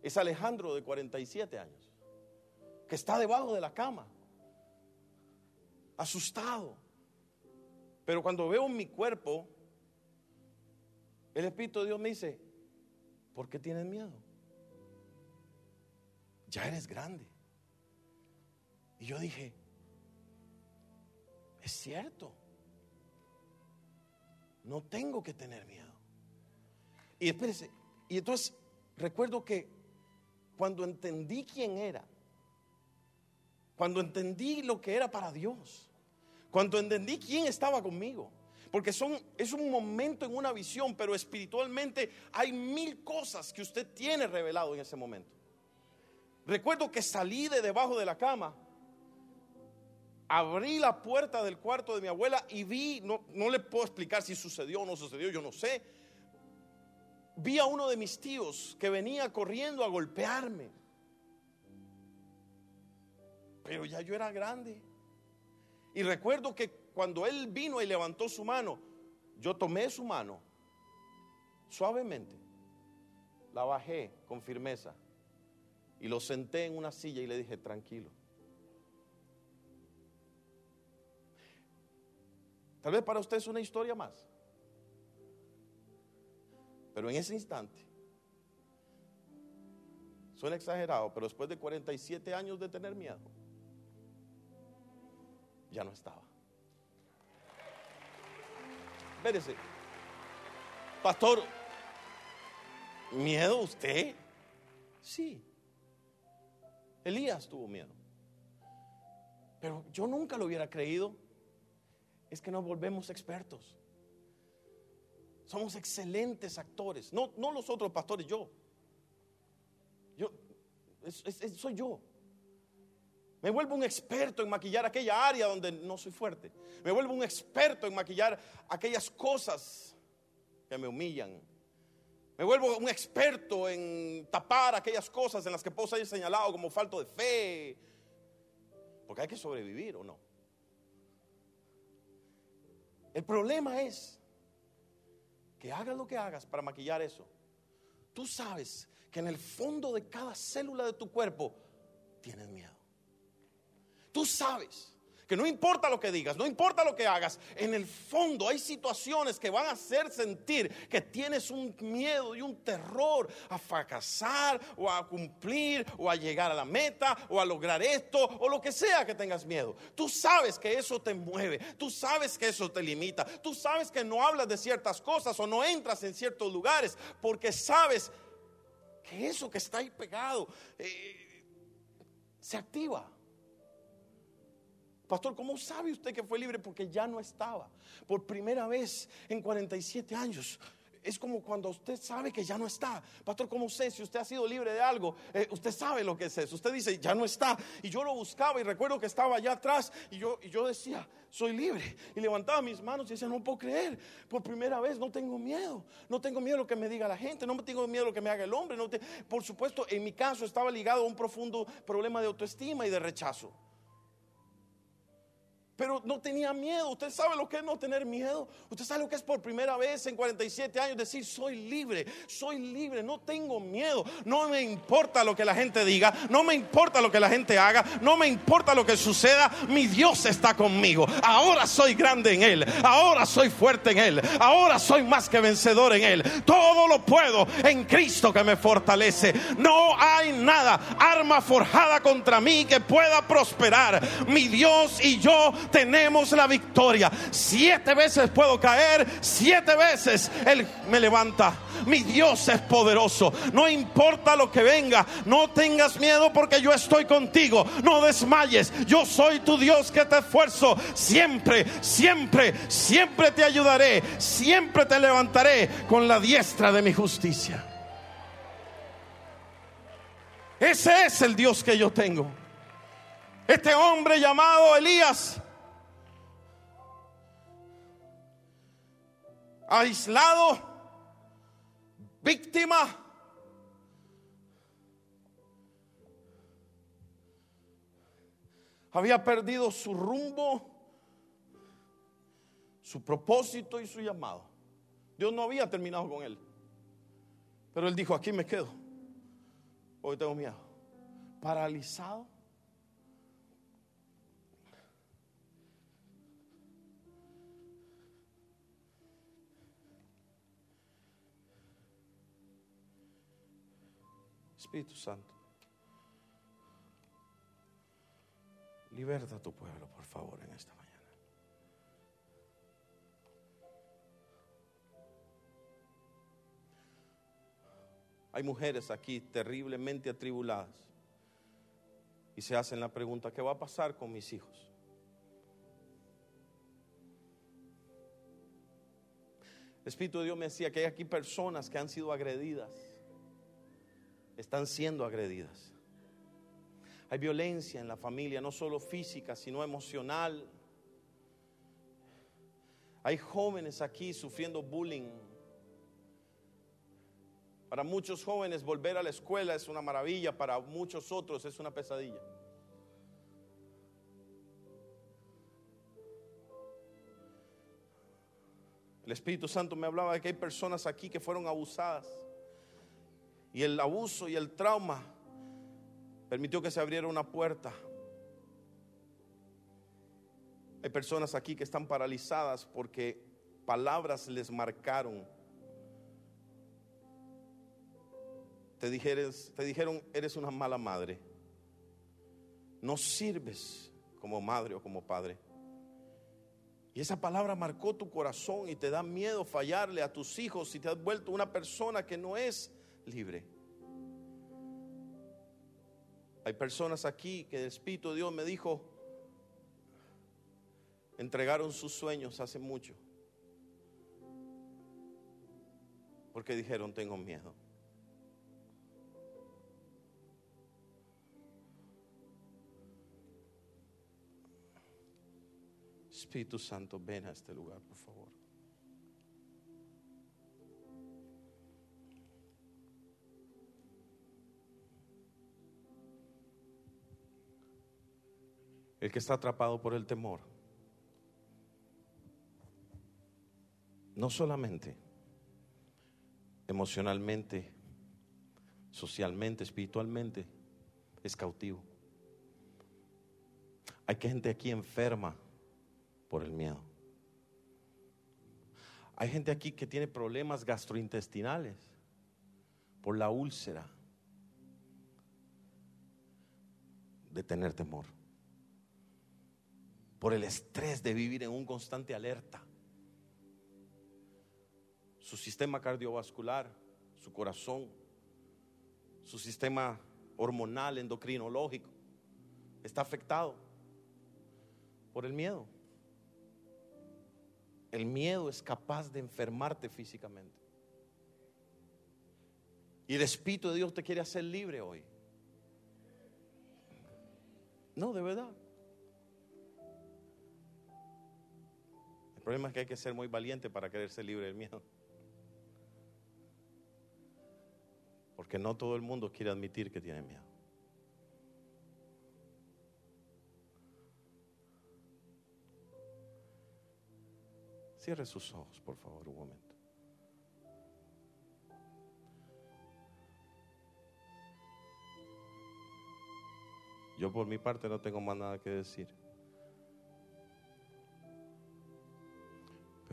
es Alejandro de 47 años, que está debajo de la cama, asustado. Pero cuando veo mi cuerpo, el Espíritu de Dios me dice, ¿por qué tienes miedo? Ya eres grande. Y yo dije, es cierto, no tengo que tener miedo. Y espérese, y entonces recuerdo que cuando entendí quién era, cuando entendí lo que era para Dios, cuando entendí quién estaba conmigo. Porque son, es un momento en una visión, pero espiritualmente hay mil cosas que usted tiene revelado en ese momento. Recuerdo que salí de debajo de la cama, abrí la puerta del cuarto de mi abuela y vi, no, no le puedo explicar si sucedió o no sucedió, yo no sé, vi a uno de mis tíos que venía corriendo a golpearme. Pero ya yo era grande. Y recuerdo que cuando él vino y levantó su mano, yo tomé su mano suavemente, la bajé con firmeza y lo senté en una silla y le dije, tranquilo. Tal vez para usted es una historia más. Pero en ese instante, suena exagerado, pero después de 47 años de tener miedo, ya no estaba. Espérese. Pastor, ¿miedo usted? Sí. Elías tuvo miedo. Pero yo nunca lo hubiera creído. Es que nos volvemos expertos. Somos excelentes actores. No, no los otros pastores, yo. Yo, soy yo. Me vuelvo un experto en maquillar aquella área donde no soy fuerte. Me vuelvo un experto en maquillar aquellas cosas que me humillan. Me vuelvo un experto en tapar aquellas cosas en las que puedo ser señalado como falto de fe. Porque hay que sobrevivir o no. El problema es que hagas lo que hagas para maquillar eso. Tú sabes que en el fondo de cada célula de tu cuerpo tienes miedo. Tú sabes que no importa lo que digas, no importa lo que hagas, en el fondo hay situaciones que van a hacer sentir que tienes un miedo y un terror a fracasar o a cumplir o a llegar a la meta o a lograr esto o lo que sea que tengas miedo. Tú sabes que eso te mueve, tú sabes que eso te limita, tú sabes que no hablas de ciertas cosas o no entras en ciertos lugares porque sabes que eso que está ahí pegado eh, se activa. Pastor, ¿cómo sabe usted que fue libre? Porque ya no estaba. Por primera vez en 47 años. Es como cuando usted sabe que ya no está. Pastor, ¿cómo sé si usted ha sido libre de algo? Eh, usted sabe lo que es eso. Usted dice, ya no está. Y yo lo buscaba y recuerdo que estaba allá atrás y yo, y yo decía, soy libre. Y levantaba mis manos y decía, no puedo creer. Por primera vez no tengo miedo. No tengo miedo a lo que me diga la gente. No tengo miedo a lo que me haga el hombre. No Por supuesto, en mi caso estaba ligado a un profundo problema de autoestima y de rechazo. Pero no tenía miedo. Usted sabe lo que es no tener miedo. Usted sabe lo que es por primera vez en 47 años decir, soy libre, soy libre, no tengo miedo. No me importa lo que la gente diga, no me importa lo que la gente haga, no me importa lo que suceda. Mi Dios está conmigo. Ahora soy grande en Él, ahora soy fuerte en Él, ahora soy más que vencedor en Él. Todo lo puedo en Cristo que me fortalece. No hay nada, arma forjada contra mí que pueda prosperar. Mi Dios y yo tenemos la victoria. Siete veces puedo caer, siete veces Él me levanta. Mi Dios es poderoso. No importa lo que venga, no tengas miedo porque yo estoy contigo. No desmayes. Yo soy tu Dios que te esfuerzo. Siempre, siempre, siempre te ayudaré. Siempre te levantaré con la diestra de mi justicia. Ese es el Dios que yo tengo. Este hombre llamado Elías aislado, víctima. Había perdido su rumbo, su propósito y su llamado. Dios no había terminado con él. Pero él dijo, aquí me quedo. Hoy tengo miedo. Paralizado Espíritu Santo, liberta a tu pueblo, por favor, en esta mañana. Hay mujeres aquí terriblemente atribuladas y se hacen la pregunta, ¿qué va a pasar con mis hijos? El Espíritu de Dios me decía que hay aquí personas que han sido agredidas están siendo agredidas. Hay violencia en la familia, no solo física, sino emocional. Hay jóvenes aquí sufriendo bullying. Para muchos jóvenes volver a la escuela es una maravilla, para muchos otros es una pesadilla. El Espíritu Santo me hablaba de que hay personas aquí que fueron abusadas y el abuso y el trauma permitió que se abriera una puerta. Hay personas aquí que están paralizadas porque palabras les marcaron. Te, te dijeron, eres una mala madre. No sirves como madre o como padre. Y esa palabra marcó tu corazón y te da miedo fallarle a tus hijos y te has vuelto una persona que no es libre. Hay personas aquí que el Espíritu de Dios me dijo, entregaron sus sueños hace mucho. Porque dijeron, tengo miedo. Espíritu Santo, ven a este lugar, por favor. El que está atrapado por el temor, no solamente emocionalmente, socialmente, espiritualmente, es cautivo. Hay gente aquí enferma por el miedo. Hay gente aquí que tiene problemas gastrointestinales por la úlcera de tener temor, por el estrés de vivir en un constante alerta. Su sistema cardiovascular, su corazón, su sistema hormonal, endocrinológico, está afectado por el miedo. El miedo es capaz de enfermarte físicamente. Y el Espíritu de Dios te quiere hacer libre hoy. No, de verdad. Problema es que hay que ser muy valiente para querer libre del miedo. Porque no todo el mundo quiere admitir que tiene miedo. Cierre sus ojos, por favor, un momento. Yo por mi parte no tengo más nada que decir.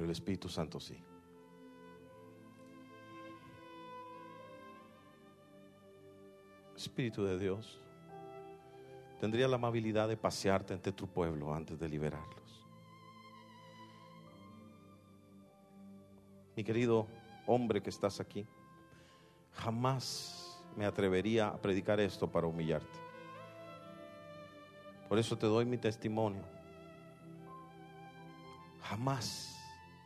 El Espíritu Santo sí. Espíritu de Dios, tendría la amabilidad de pasearte entre tu pueblo antes de liberarlos. Mi querido hombre que estás aquí, jamás me atrevería a predicar esto para humillarte. Por eso te doy mi testimonio. Jamás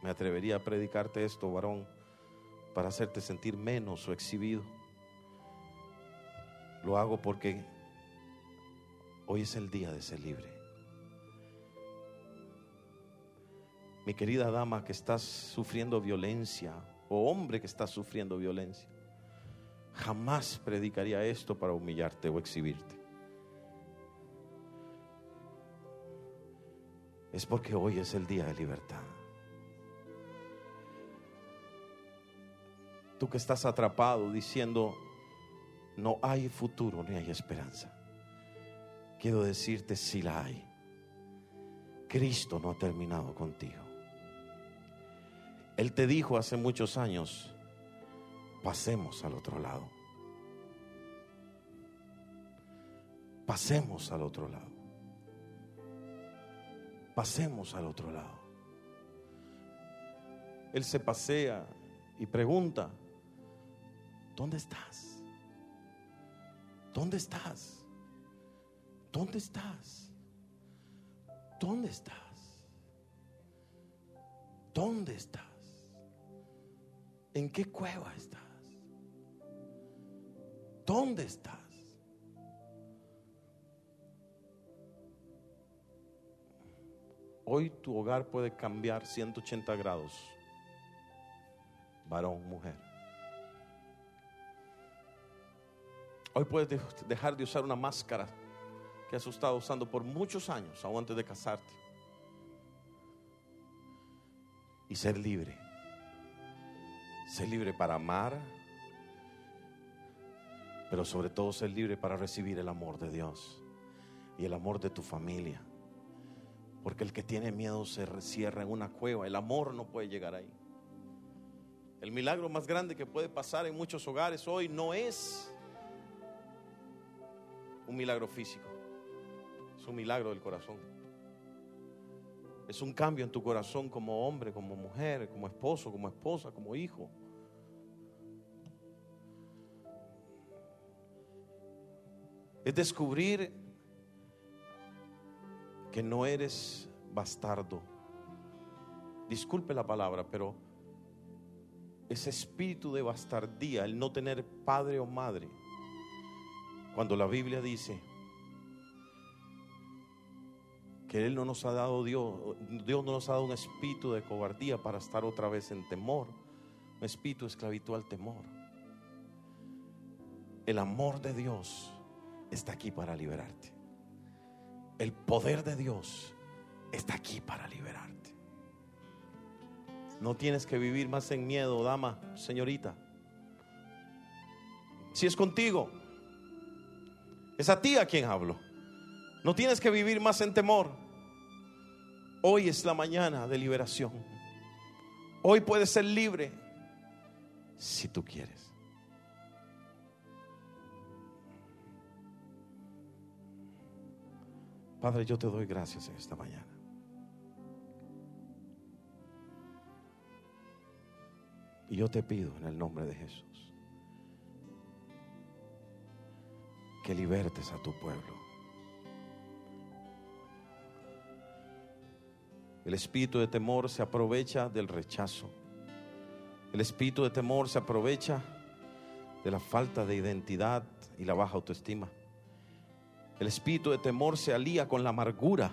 me atrevería a predicarte esto, varón, para hacerte sentir menos o exhibido. Lo hago porque hoy es el día de ser libre. Mi querida dama que estás sufriendo violencia o hombre que estás sufriendo violencia, jamás predicaría esto para humillarte o exhibirte. Es porque hoy es el día de libertad. Tú que estás atrapado diciendo, no hay futuro ni hay esperanza. Quiero decirte si la hay. Cristo no ha terminado contigo. Él te dijo hace muchos años, pasemos al otro lado. Pasemos al otro lado. Pasemos al otro lado. Él se pasea y pregunta, ¿dónde estás? ¿Dónde estás? ¿Dónde estás? ¿Dónde estás? ¿Dónde estás? ¿En qué cueva estás? ¿Dónde estás? Hoy tu hogar puede cambiar 180 grados, varón, mujer. Hoy puedes dejar de usar una máscara que has estado usando por muchos años, aún antes de casarte, y ser libre. Ser libre para amar, pero sobre todo ser libre para recibir el amor de Dios y el amor de tu familia. Porque el que tiene miedo se cierra en una cueva. El amor no puede llegar ahí. El milagro más grande que puede pasar en muchos hogares hoy no es un milagro físico. Es un milagro del corazón. Es un cambio en tu corazón como hombre, como mujer, como esposo, como esposa, como hijo. Es descubrir que no eres bastardo. Disculpe la palabra, pero ese espíritu de bastardía, el no tener padre o madre, cuando la Biblia dice que Él no nos ha dado Dios, Dios no nos ha dado un espíritu de cobardía para estar otra vez en temor, un espíritu esclavitud al temor. El amor de Dios está aquí para liberarte. El poder de Dios está aquí para liberarte. No tienes que vivir más en miedo, dama, señorita. Si es contigo, es a ti a quien hablo. No tienes que vivir más en temor. Hoy es la mañana de liberación. Hoy puedes ser libre si tú quieres. Padre, yo te doy gracias en esta mañana. Y yo te pido en el nombre de Jesús que libertes a tu pueblo. El espíritu de temor se aprovecha del rechazo. El espíritu de temor se aprovecha de la falta de identidad y la baja autoestima. El espíritu de temor se alía con la amargura.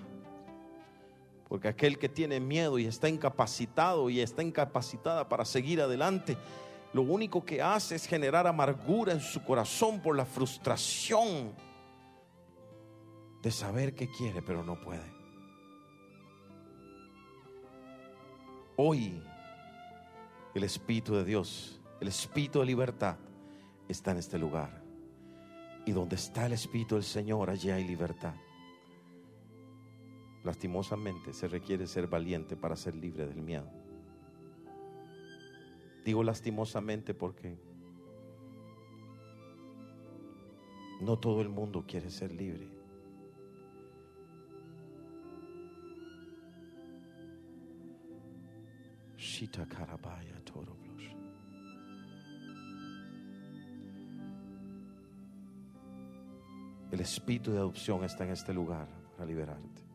Porque aquel que tiene miedo y está incapacitado y está incapacitada para seguir adelante, lo único que hace es generar amargura en su corazón por la frustración de saber que quiere pero no puede. Hoy el Espíritu de Dios, el Espíritu de libertad está en este lugar. Y donde está el Espíritu del Señor, allí hay libertad. Lastimosamente se requiere ser valiente para ser libre del miedo. Digo lastimosamente porque no todo el mundo quiere ser libre. Shita Karabaya Toroblos. El espíritu de adopción está en este lugar para liberarte.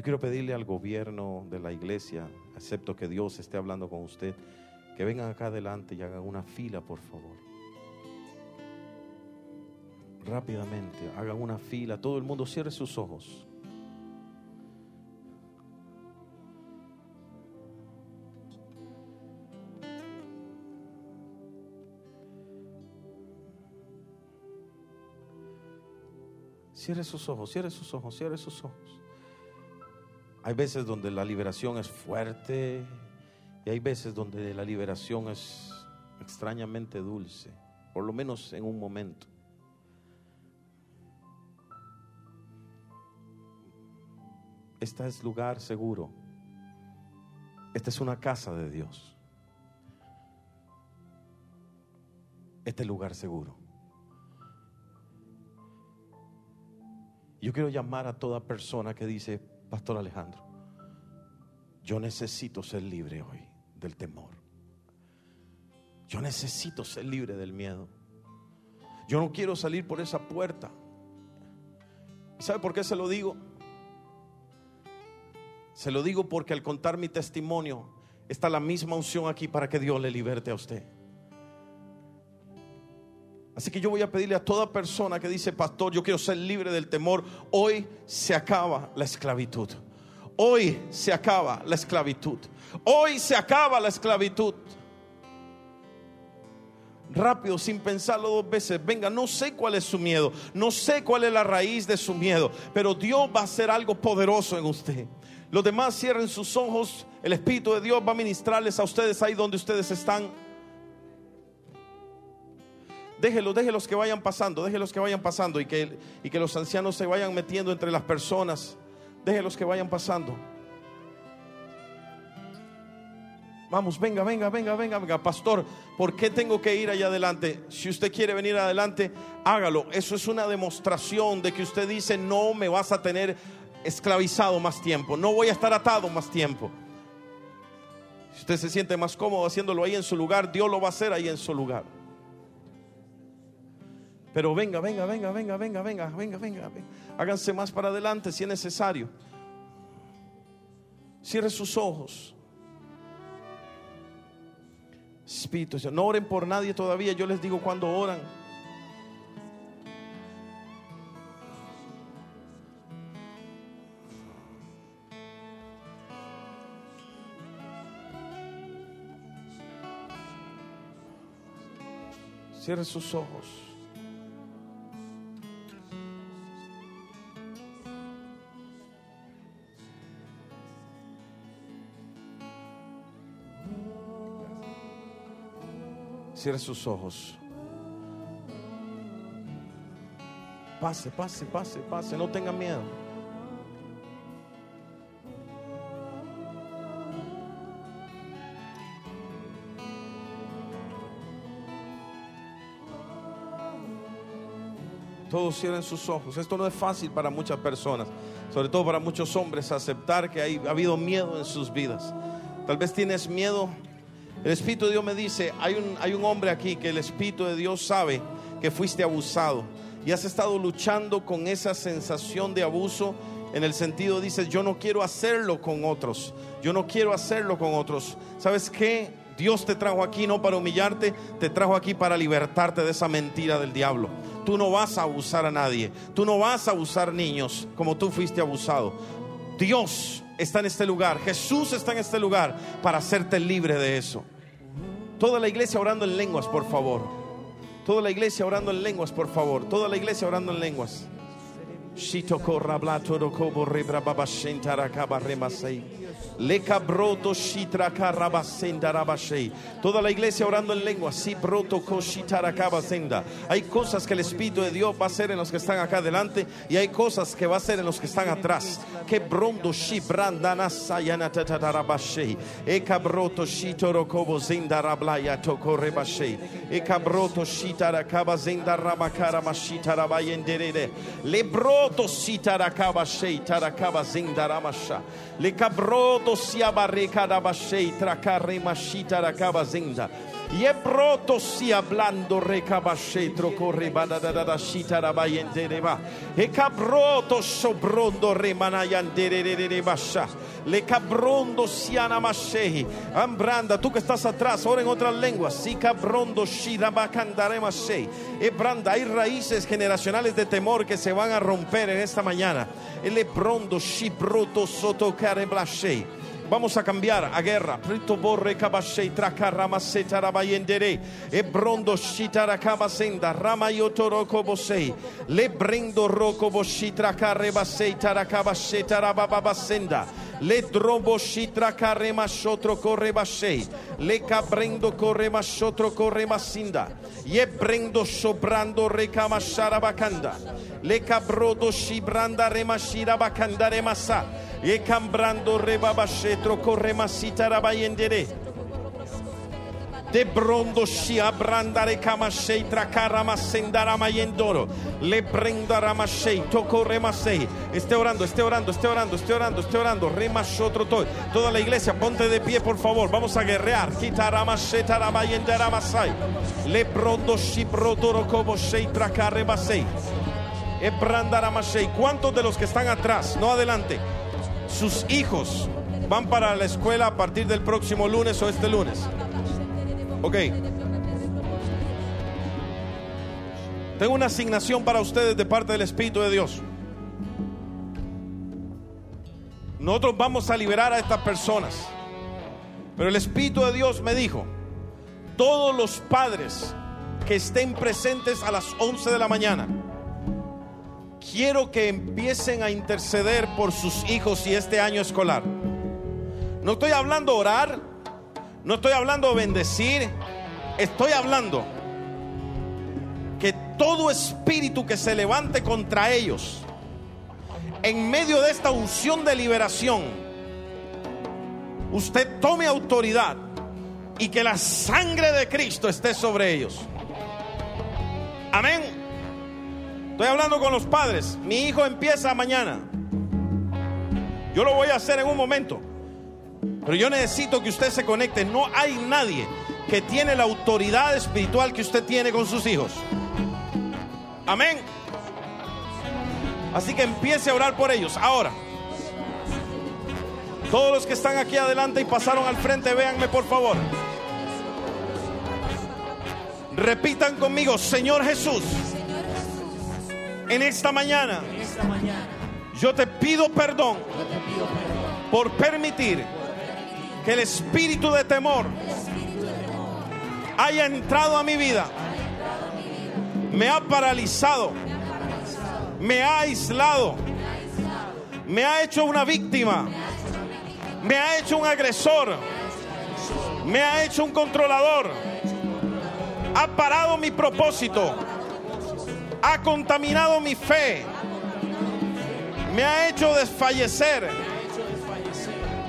Yo quiero pedirle al gobierno de la iglesia, acepto que Dios esté hablando con usted, que vengan acá adelante y hagan una fila, por favor. Rápidamente, hagan una fila, todo el mundo cierre sus ojos. Cierre sus ojos, cierre sus ojos, cierre sus ojos. Hay veces donde la liberación es fuerte y hay veces donde la liberación es extrañamente dulce, por lo menos en un momento. Este es lugar seguro. Esta es una casa de Dios. Este es lugar seguro. Yo quiero llamar a toda persona que dice, Pastor Alejandro, yo necesito ser libre hoy del temor. Yo necesito ser libre del miedo. Yo no quiero salir por esa puerta. ¿Sabe por qué se lo digo? Se lo digo porque al contar mi testimonio está la misma unción aquí para que Dios le liberte a usted. Así que yo voy a pedirle a toda persona que dice, pastor, yo quiero ser libre del temor, hoy se acaba la esclavitud. Hoy se acaba la esclavitud. Hoy se acaba la esclavitud. Rápido, sin pensarlo dos veces. Venga, no sé cuál es su miedo. No sé cuál es la raíz de su miedo. Pero Dios va a hacer algo poderoso en usted. Los demás cierren sus ojos. El Espíritu de Dios va a ministrarles a ustedes ahí donde ustedes están. Déjelos, déjelos que vayan pasando, déjelos que vayan pasando y que, y que los ancianos se vayan metiendo entre las personas. Déjelos que vayan pasando. Vamos, venga, venga, venga, venga, venga. Pastor, ¿por qué tengo que ir allá adelante? Si usted quiere venir adelante, hágalo. Eso es una demostración de que usted dice, no me vas a tener esclavizado más tiempo. No voy a estar atado más tiempo. Si usted se siente más cómodo haciéndolo ahí en su lugar, Dios lo va a hacer ahí en su lugar. Pero venga, venga, venga, venga, venga, venga, venga, venga, venga. Háganse más para adelante si es necesario. Cierre sus ojos. Espíritu, no oren por nadie todavía. Yo les digo cuando oran. Cierre sus ojos. Cierre sus ojos. Pase, pase, pase, pase. No tenga miedo. Todos cierren sus ojos. Esto no es fácil para muchas personas, sobre todo para muchos hombres, aceptar que hay, ha habido miedo en sus vidas. Tal vez tienes miedo. El Espíritu de Dios me dice, hay un, hay un hombre aquí que el Espíritu de Dios sabe que fuiste abusado y has estado luchando con esa sensación de abuso. En el sentido, dices, yo no quiero hacerlo con otros. Yo no quiero hacerlo con otros. ¿Sabes qué? Dios te trajo aquí no para humillarte, te trajo aquí para libertarte de esa mentira del diablo. Tú no vas a abusar a nadie. Tú no vas a abusar niños como tú fuiste abusado. Dios está en este lugar. Jesús está en este lugar para hacerte libre de eso. Toda la iglesia orando en lenguas, por favor. Toda la iglesia orando en lenguas, por favor. Toda la iglesia orando en lenguas. Toda la iglesia orando en lengua. Hay cosas que el Espíritu de Dios va a hacer en los que están acá adelante y hay cosas que va a hacer en los que están atrás. Que brondo. E cabroto shitoro kobo zenda rablaya toko rebashei. E cabroto shitarakaba zenda rabakara mashita rabayenderere. Le broto shitarakabashei tarakaba zenda ramasha. Le cabroto Oh, docia barreca da bacheitra, carremachita da cabazenza. Rakabazenda. Ye broto sia blando recabashe trocorre badada da shita rabayendereba. E cabroto sobrondo remanayandere basha. Le cabrondo siana mashehi. Ambranda, tú que estás atrás, ora en otras lenguas. Si cabrondo shira bacandare mashei. E branda, hay raíces generacionales de temor que se van a romper en esta mañana. El ebrondo shibroto soto careblashei. Vamos a cambiar a guerra. Prito borre kabashei trakarama setarabayendere. Ebrondo shitarakabasenda. Rama yotoroko bosei. Lebrendo roko boshitra karebasei tarakabashe tarababasenda. le drobo carre masciotro corre koreba le cabrendo corre masciotro corre massinda, ye brendo sobrando rekama bacanda, le cabrodo shibranda rema shirabakanda remasa, ye cambrando re rebaba shetro korema sitarabayendere, De brondo shi abrandare kamashei tracara masendara mayendoro. Le prenda ramashei toco remasei. Esté orando, esté orando, esté orando, esté orando, esté orando. Remashotro todo. Toda la iglesia, ponte de pie, por favor. Vamos a guerrear. Quita ramasheta rabayendera masai. Le brondo shi brodoro como shei tracara masei. E branda ramashei. ¿Cuántos de los que están atrás, no adelante? sus hijos van para la escuela a partir del próximo lunes o este lunes. Ok. Tengo una asignación para ustedes de parte del Espíritu de Dios. Nosotros vamos a liberar a estas personas. Pero el Espíritu de Dios me dijo, todos los padres que estén presentes a las 11 de la mañana, quiero que empiecen a interceder por sus hijos y este año escolar. No estoy hablando orar, no estoy hablando bendecir, estoy hablando que todo espíritu que se levante contra ellos, en medio de esta unción de liberación, usted tome autoridad y que la sangre de Cristo esté sobre ellos. Amén. Estoy hablando con los padres. Mi hijo empieza mañana. Yo lo voy a hacer en un momento. Pero yo necesito que usted se conecte. No hay nadie que tiene la autoridad espiritual que usted tiene con sus hijos. Amén. Así que empiece a orar por ellos. Ahora, todos los que están aquí adelante y pasaron al frente, véanme por favor. Repitan conmigo, Señor Jesús, en esta mañana, yo te pido perdón por permitir que el espíritu de temor haya entrado a mi vida, me ha paralizado, me ha aislado, me ha hecho una víctima, me ha hecho un agresor, me ha hecho un controlador, ha parado mi propósito, ha contaminado mi fe, me ha hecho desfallecer.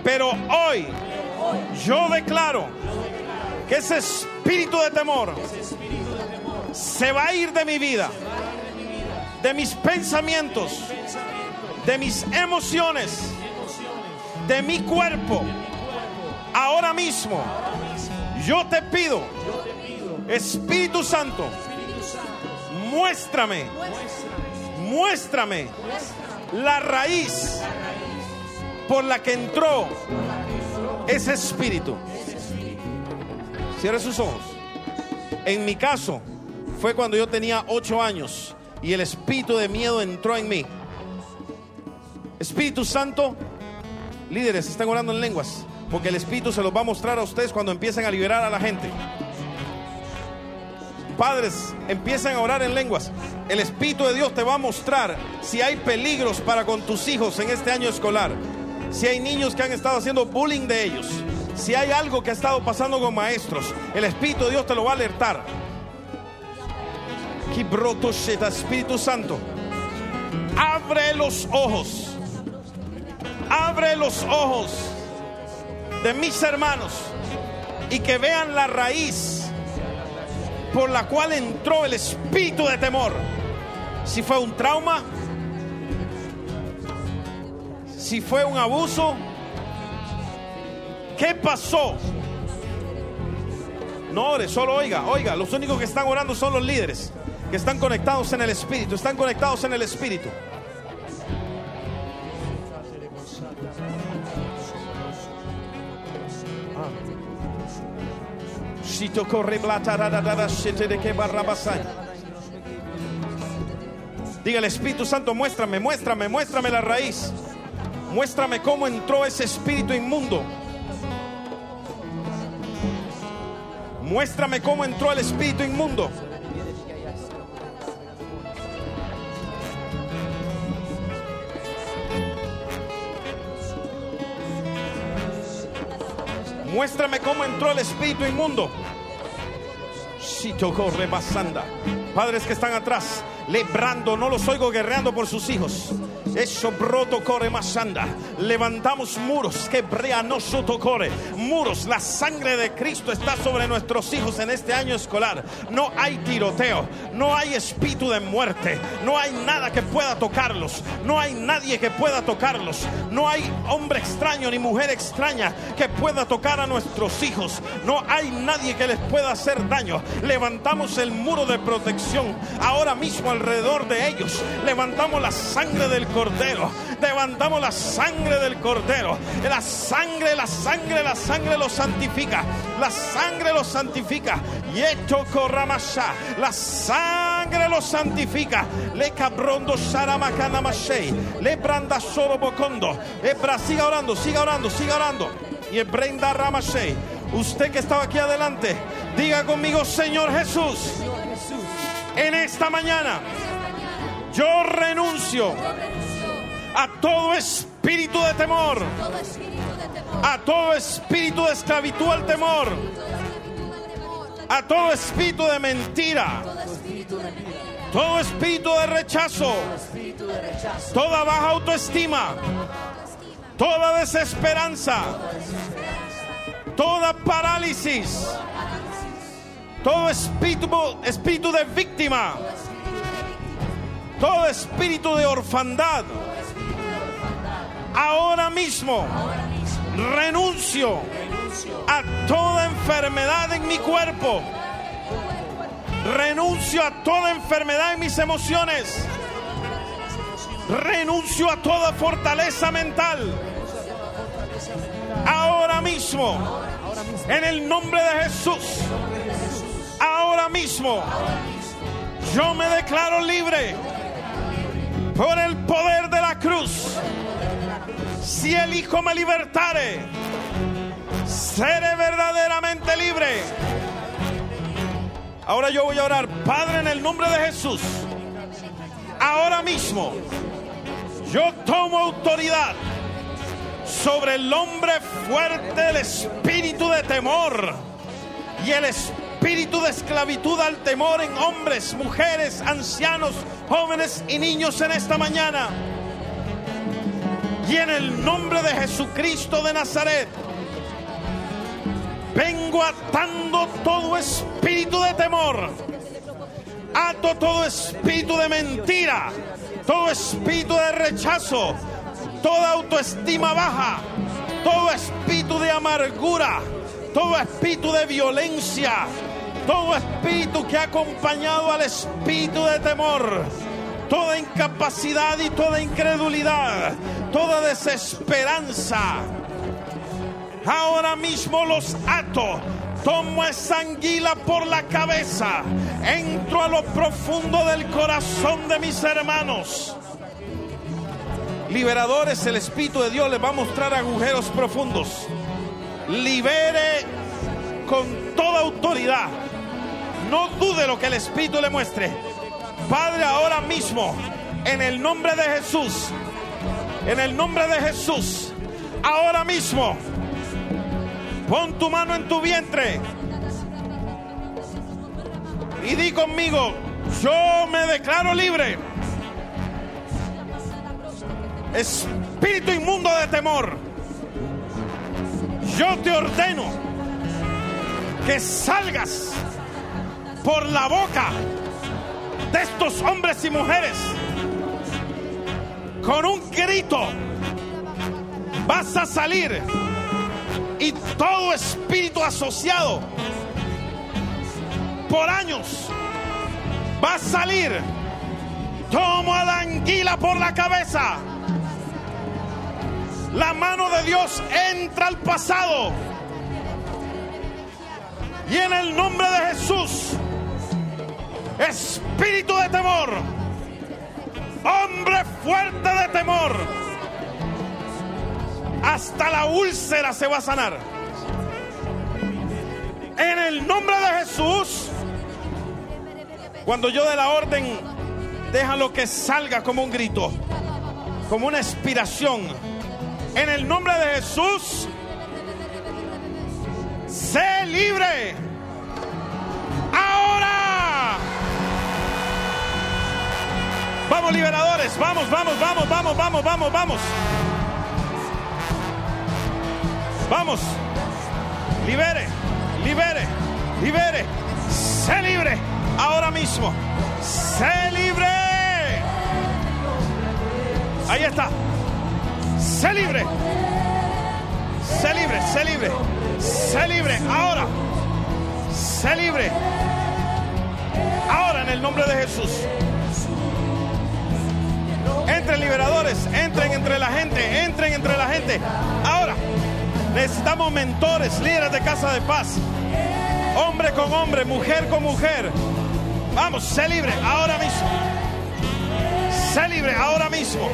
Pero hoy yo declaro que ese espíritu de temor se va a ir de mi vida, de mis pensamientos, de mis emociones, de mi cuerpo. Ahora mismo yo te pido, Espíritu Santo, muéstrame, muéstrame la raíz por la que entró ese espíritu. Cierre sus ojos. En mi caso, fue cuando yo tenía ocho años y el espíritu de miedo entró en mí. Espíritu Santo, líderes, están orando en lenguas, porque el Espíritu se los va a mostrar a ustedes cuando empiecen a liberar a la gente. Padres, empiecen a orar en lenguas. El Espíritu de Dios te va a mostrar si hay peligros para con tus hijos en este año escolar. Si hay niños que han estado haciendo bullying de ellos. Si hay algo que ha estado pasando con maestros. El Espíritu de Dios te lo va a alertar. Espíritu Santo. Abre los ojos. Abre los ojos de mis hermanos y que vean la raíz por la cual entró el espíritu de temor. Si fue un trauma, si fue un abuso, ¿qué pasó? No ore, solo oiga, oiga, los únicos que están orando son los líderes, que están conectados en el espíritu, están conectados en el espíritu. Diga el Espíritu Santo, muéstrame, muéstrame, muéstrame la raíz. Muéstrame cómo entró ese espíritu inmundo. Muéstrame cómo entró el espíritu inmundo. Muéstrame cómo entró el espíritu inmundo. Padres que están atrás, lebrando, no los oigo guerreando por sus hijos. Eso broto corre masanda. Levantamos muros que brea no corre. Muros, la sangre de Cristo está sobre nuestros hijos en este año escolar. No hay tiroteo, no hay espíritu de muerte, no hay nada que pueda tocarlos, no hay nadie que pueda tocarlos, no hay hombre extraño ni mujer extraña que pueda tocar a nuestros hijos, no hay nadie que les pueda hacer daño. Levantamos el muro de protección ahora mismo alrededor de ellos. Levantamos la sangre del Cordero. Levantamos la sangre del Cordero. La sangre, la sangre, la sangre lo santifica. La sangre lo santifica. Y esto. La sangre lo santifica. Le cabrondo sharamacana Le branda solo bocondo. Ebra, siga orando, siga orando, siga orando. Y el brenda ramashei. Usted que estaba aquí adelante, diga conmigo, Señor Jesús, en esta mañana yo renuncio a todo espíritu de temor, a todo espíritu de esclavitud al temor, a todo espíritu de mentira, todo espíritu de rechazo, toda baja autoestima, toda desesperanza. toda parálisis, todo espíritu, espíritu de víctima, todo espíritu de orfandad, ahora mismo renuncio a toda enfermedad en mi cuerpo. Renuncio a toda enfermedad en mis emociones. Renuncio a toda fortaleza mental. Ahora mismo, en el nombre de Jesús, ahora mismo, yo me declaro libre por el poder de la cruz. Si el Hijo me libertare, seré verdaderamente libre. Ahora yo voy a orar, Padre, en el nombre de Jesús. Ahora mismo, yo tomo autoridad sobre el hombre fuerte, el espíritu de temor y el espíritu de esclavitud al temor en hombres, mujeres, ancianos, jóvenes y niños en esta mañana. Y en el nombre de Jesucristo de Nazaret, vengo atando todo espíritu de temor. Ato todo espíritu de mentira, todo espíritu de rechazo, toda autoestima baja, todo espíritu de amargura, todo espíritu de violencia, todo espíritu que ha acompañado al espíritu de temor, toda incapacidad y toda incredulidad, toda desesperanza. Ahora mismo los ato. Tomo esa anguila por la cabeza. Entro a lo profundo del corazón de mis hermanos. Liberadores, el Espíritu de Dios les va a mostrar agujeros profundos. Libere con toda autoridad. No dude lo que el Espíritu le muestre. Padre, ahora mismo, en el nombre de Jesús, en el nombre de Jesús, ahora mismo, pon tu mano en tu vientre y di conmigo, yo me declaro libre. Espíritu inmundo de temor, yo te ordeno que salgas por la boca de estos hombres y mujeres con un grito. Vas a salir y todo espíritu asociado por años va a salir. Tomo a la anguila por la cabeza. La mano de Dios entra al pasado. Y en el nombre de Jesús, espíritu de temor, hombre fuerte de temor, hasta la úlcera se va a sanar. En el nombre de Jesús, cuando yo dé la orden, déjalo que salga como un grito, como una expiración. En el nombre de Jesús, sé libre. Ahora. Vamos liberadores, vamos, vamos, vamos, vamos, vamos, vamos, vamos. Vamos. Libere, libere, libere. Sé libre ahora mismo. Sé libre. Ahí está. Sé libre. Sé libre, sé libre. Sé libre ahora. Sé libre. Ahora en el nombre de Jesús. Entren liberadores, entren entre la gente, entren entre la gente. Ahora necesitamos mentores, líderes de casa de paz. Hombre con hombre, mujer con mujer. Vamos, sé libre ahora mismo. Sé libre ahora mismo.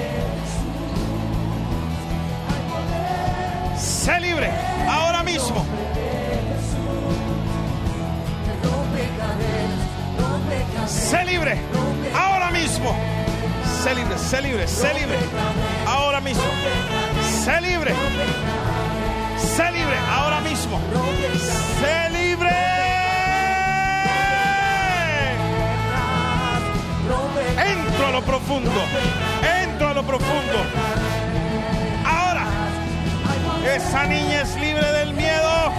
Sé libre ahora mismo. Sé libre ahora mismo. Sé libre, sé libre, sé libre ahora mismo. Sé libre. Sé libre ahora mismo. Sé libre. Entro a lo profundo. Entro a lo profundo. Ahora. Esa niña es libre del miedo.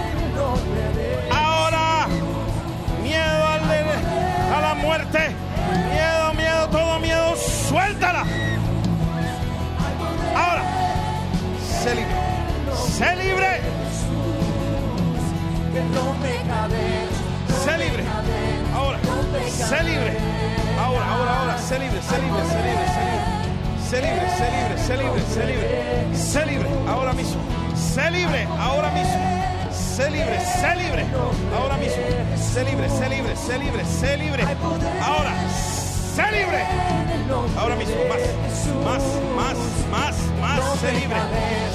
Suéltala. Ahora. Sé libre. Sé libre. Sé libre. Ahora. Sé libre. Ahora, ahora, ahora. Sé libre, sé libre, sé libre, sé libre. Sé libre, sé libre, sé libre, sé libre. Sé libre, ahora mismo. Sé libre, ahora mismo sé libre, sé libre. Ahora mismo, sé libre, sé libre, sé libre, sé libre. Ahora, sé libre. Ahora mismo, más, más, más, más, más, sé libre.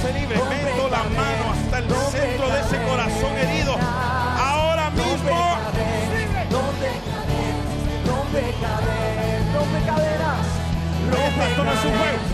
Sé libre, meto la mano hasta el centro de ese corazón herido. Ahora mismo. No no. No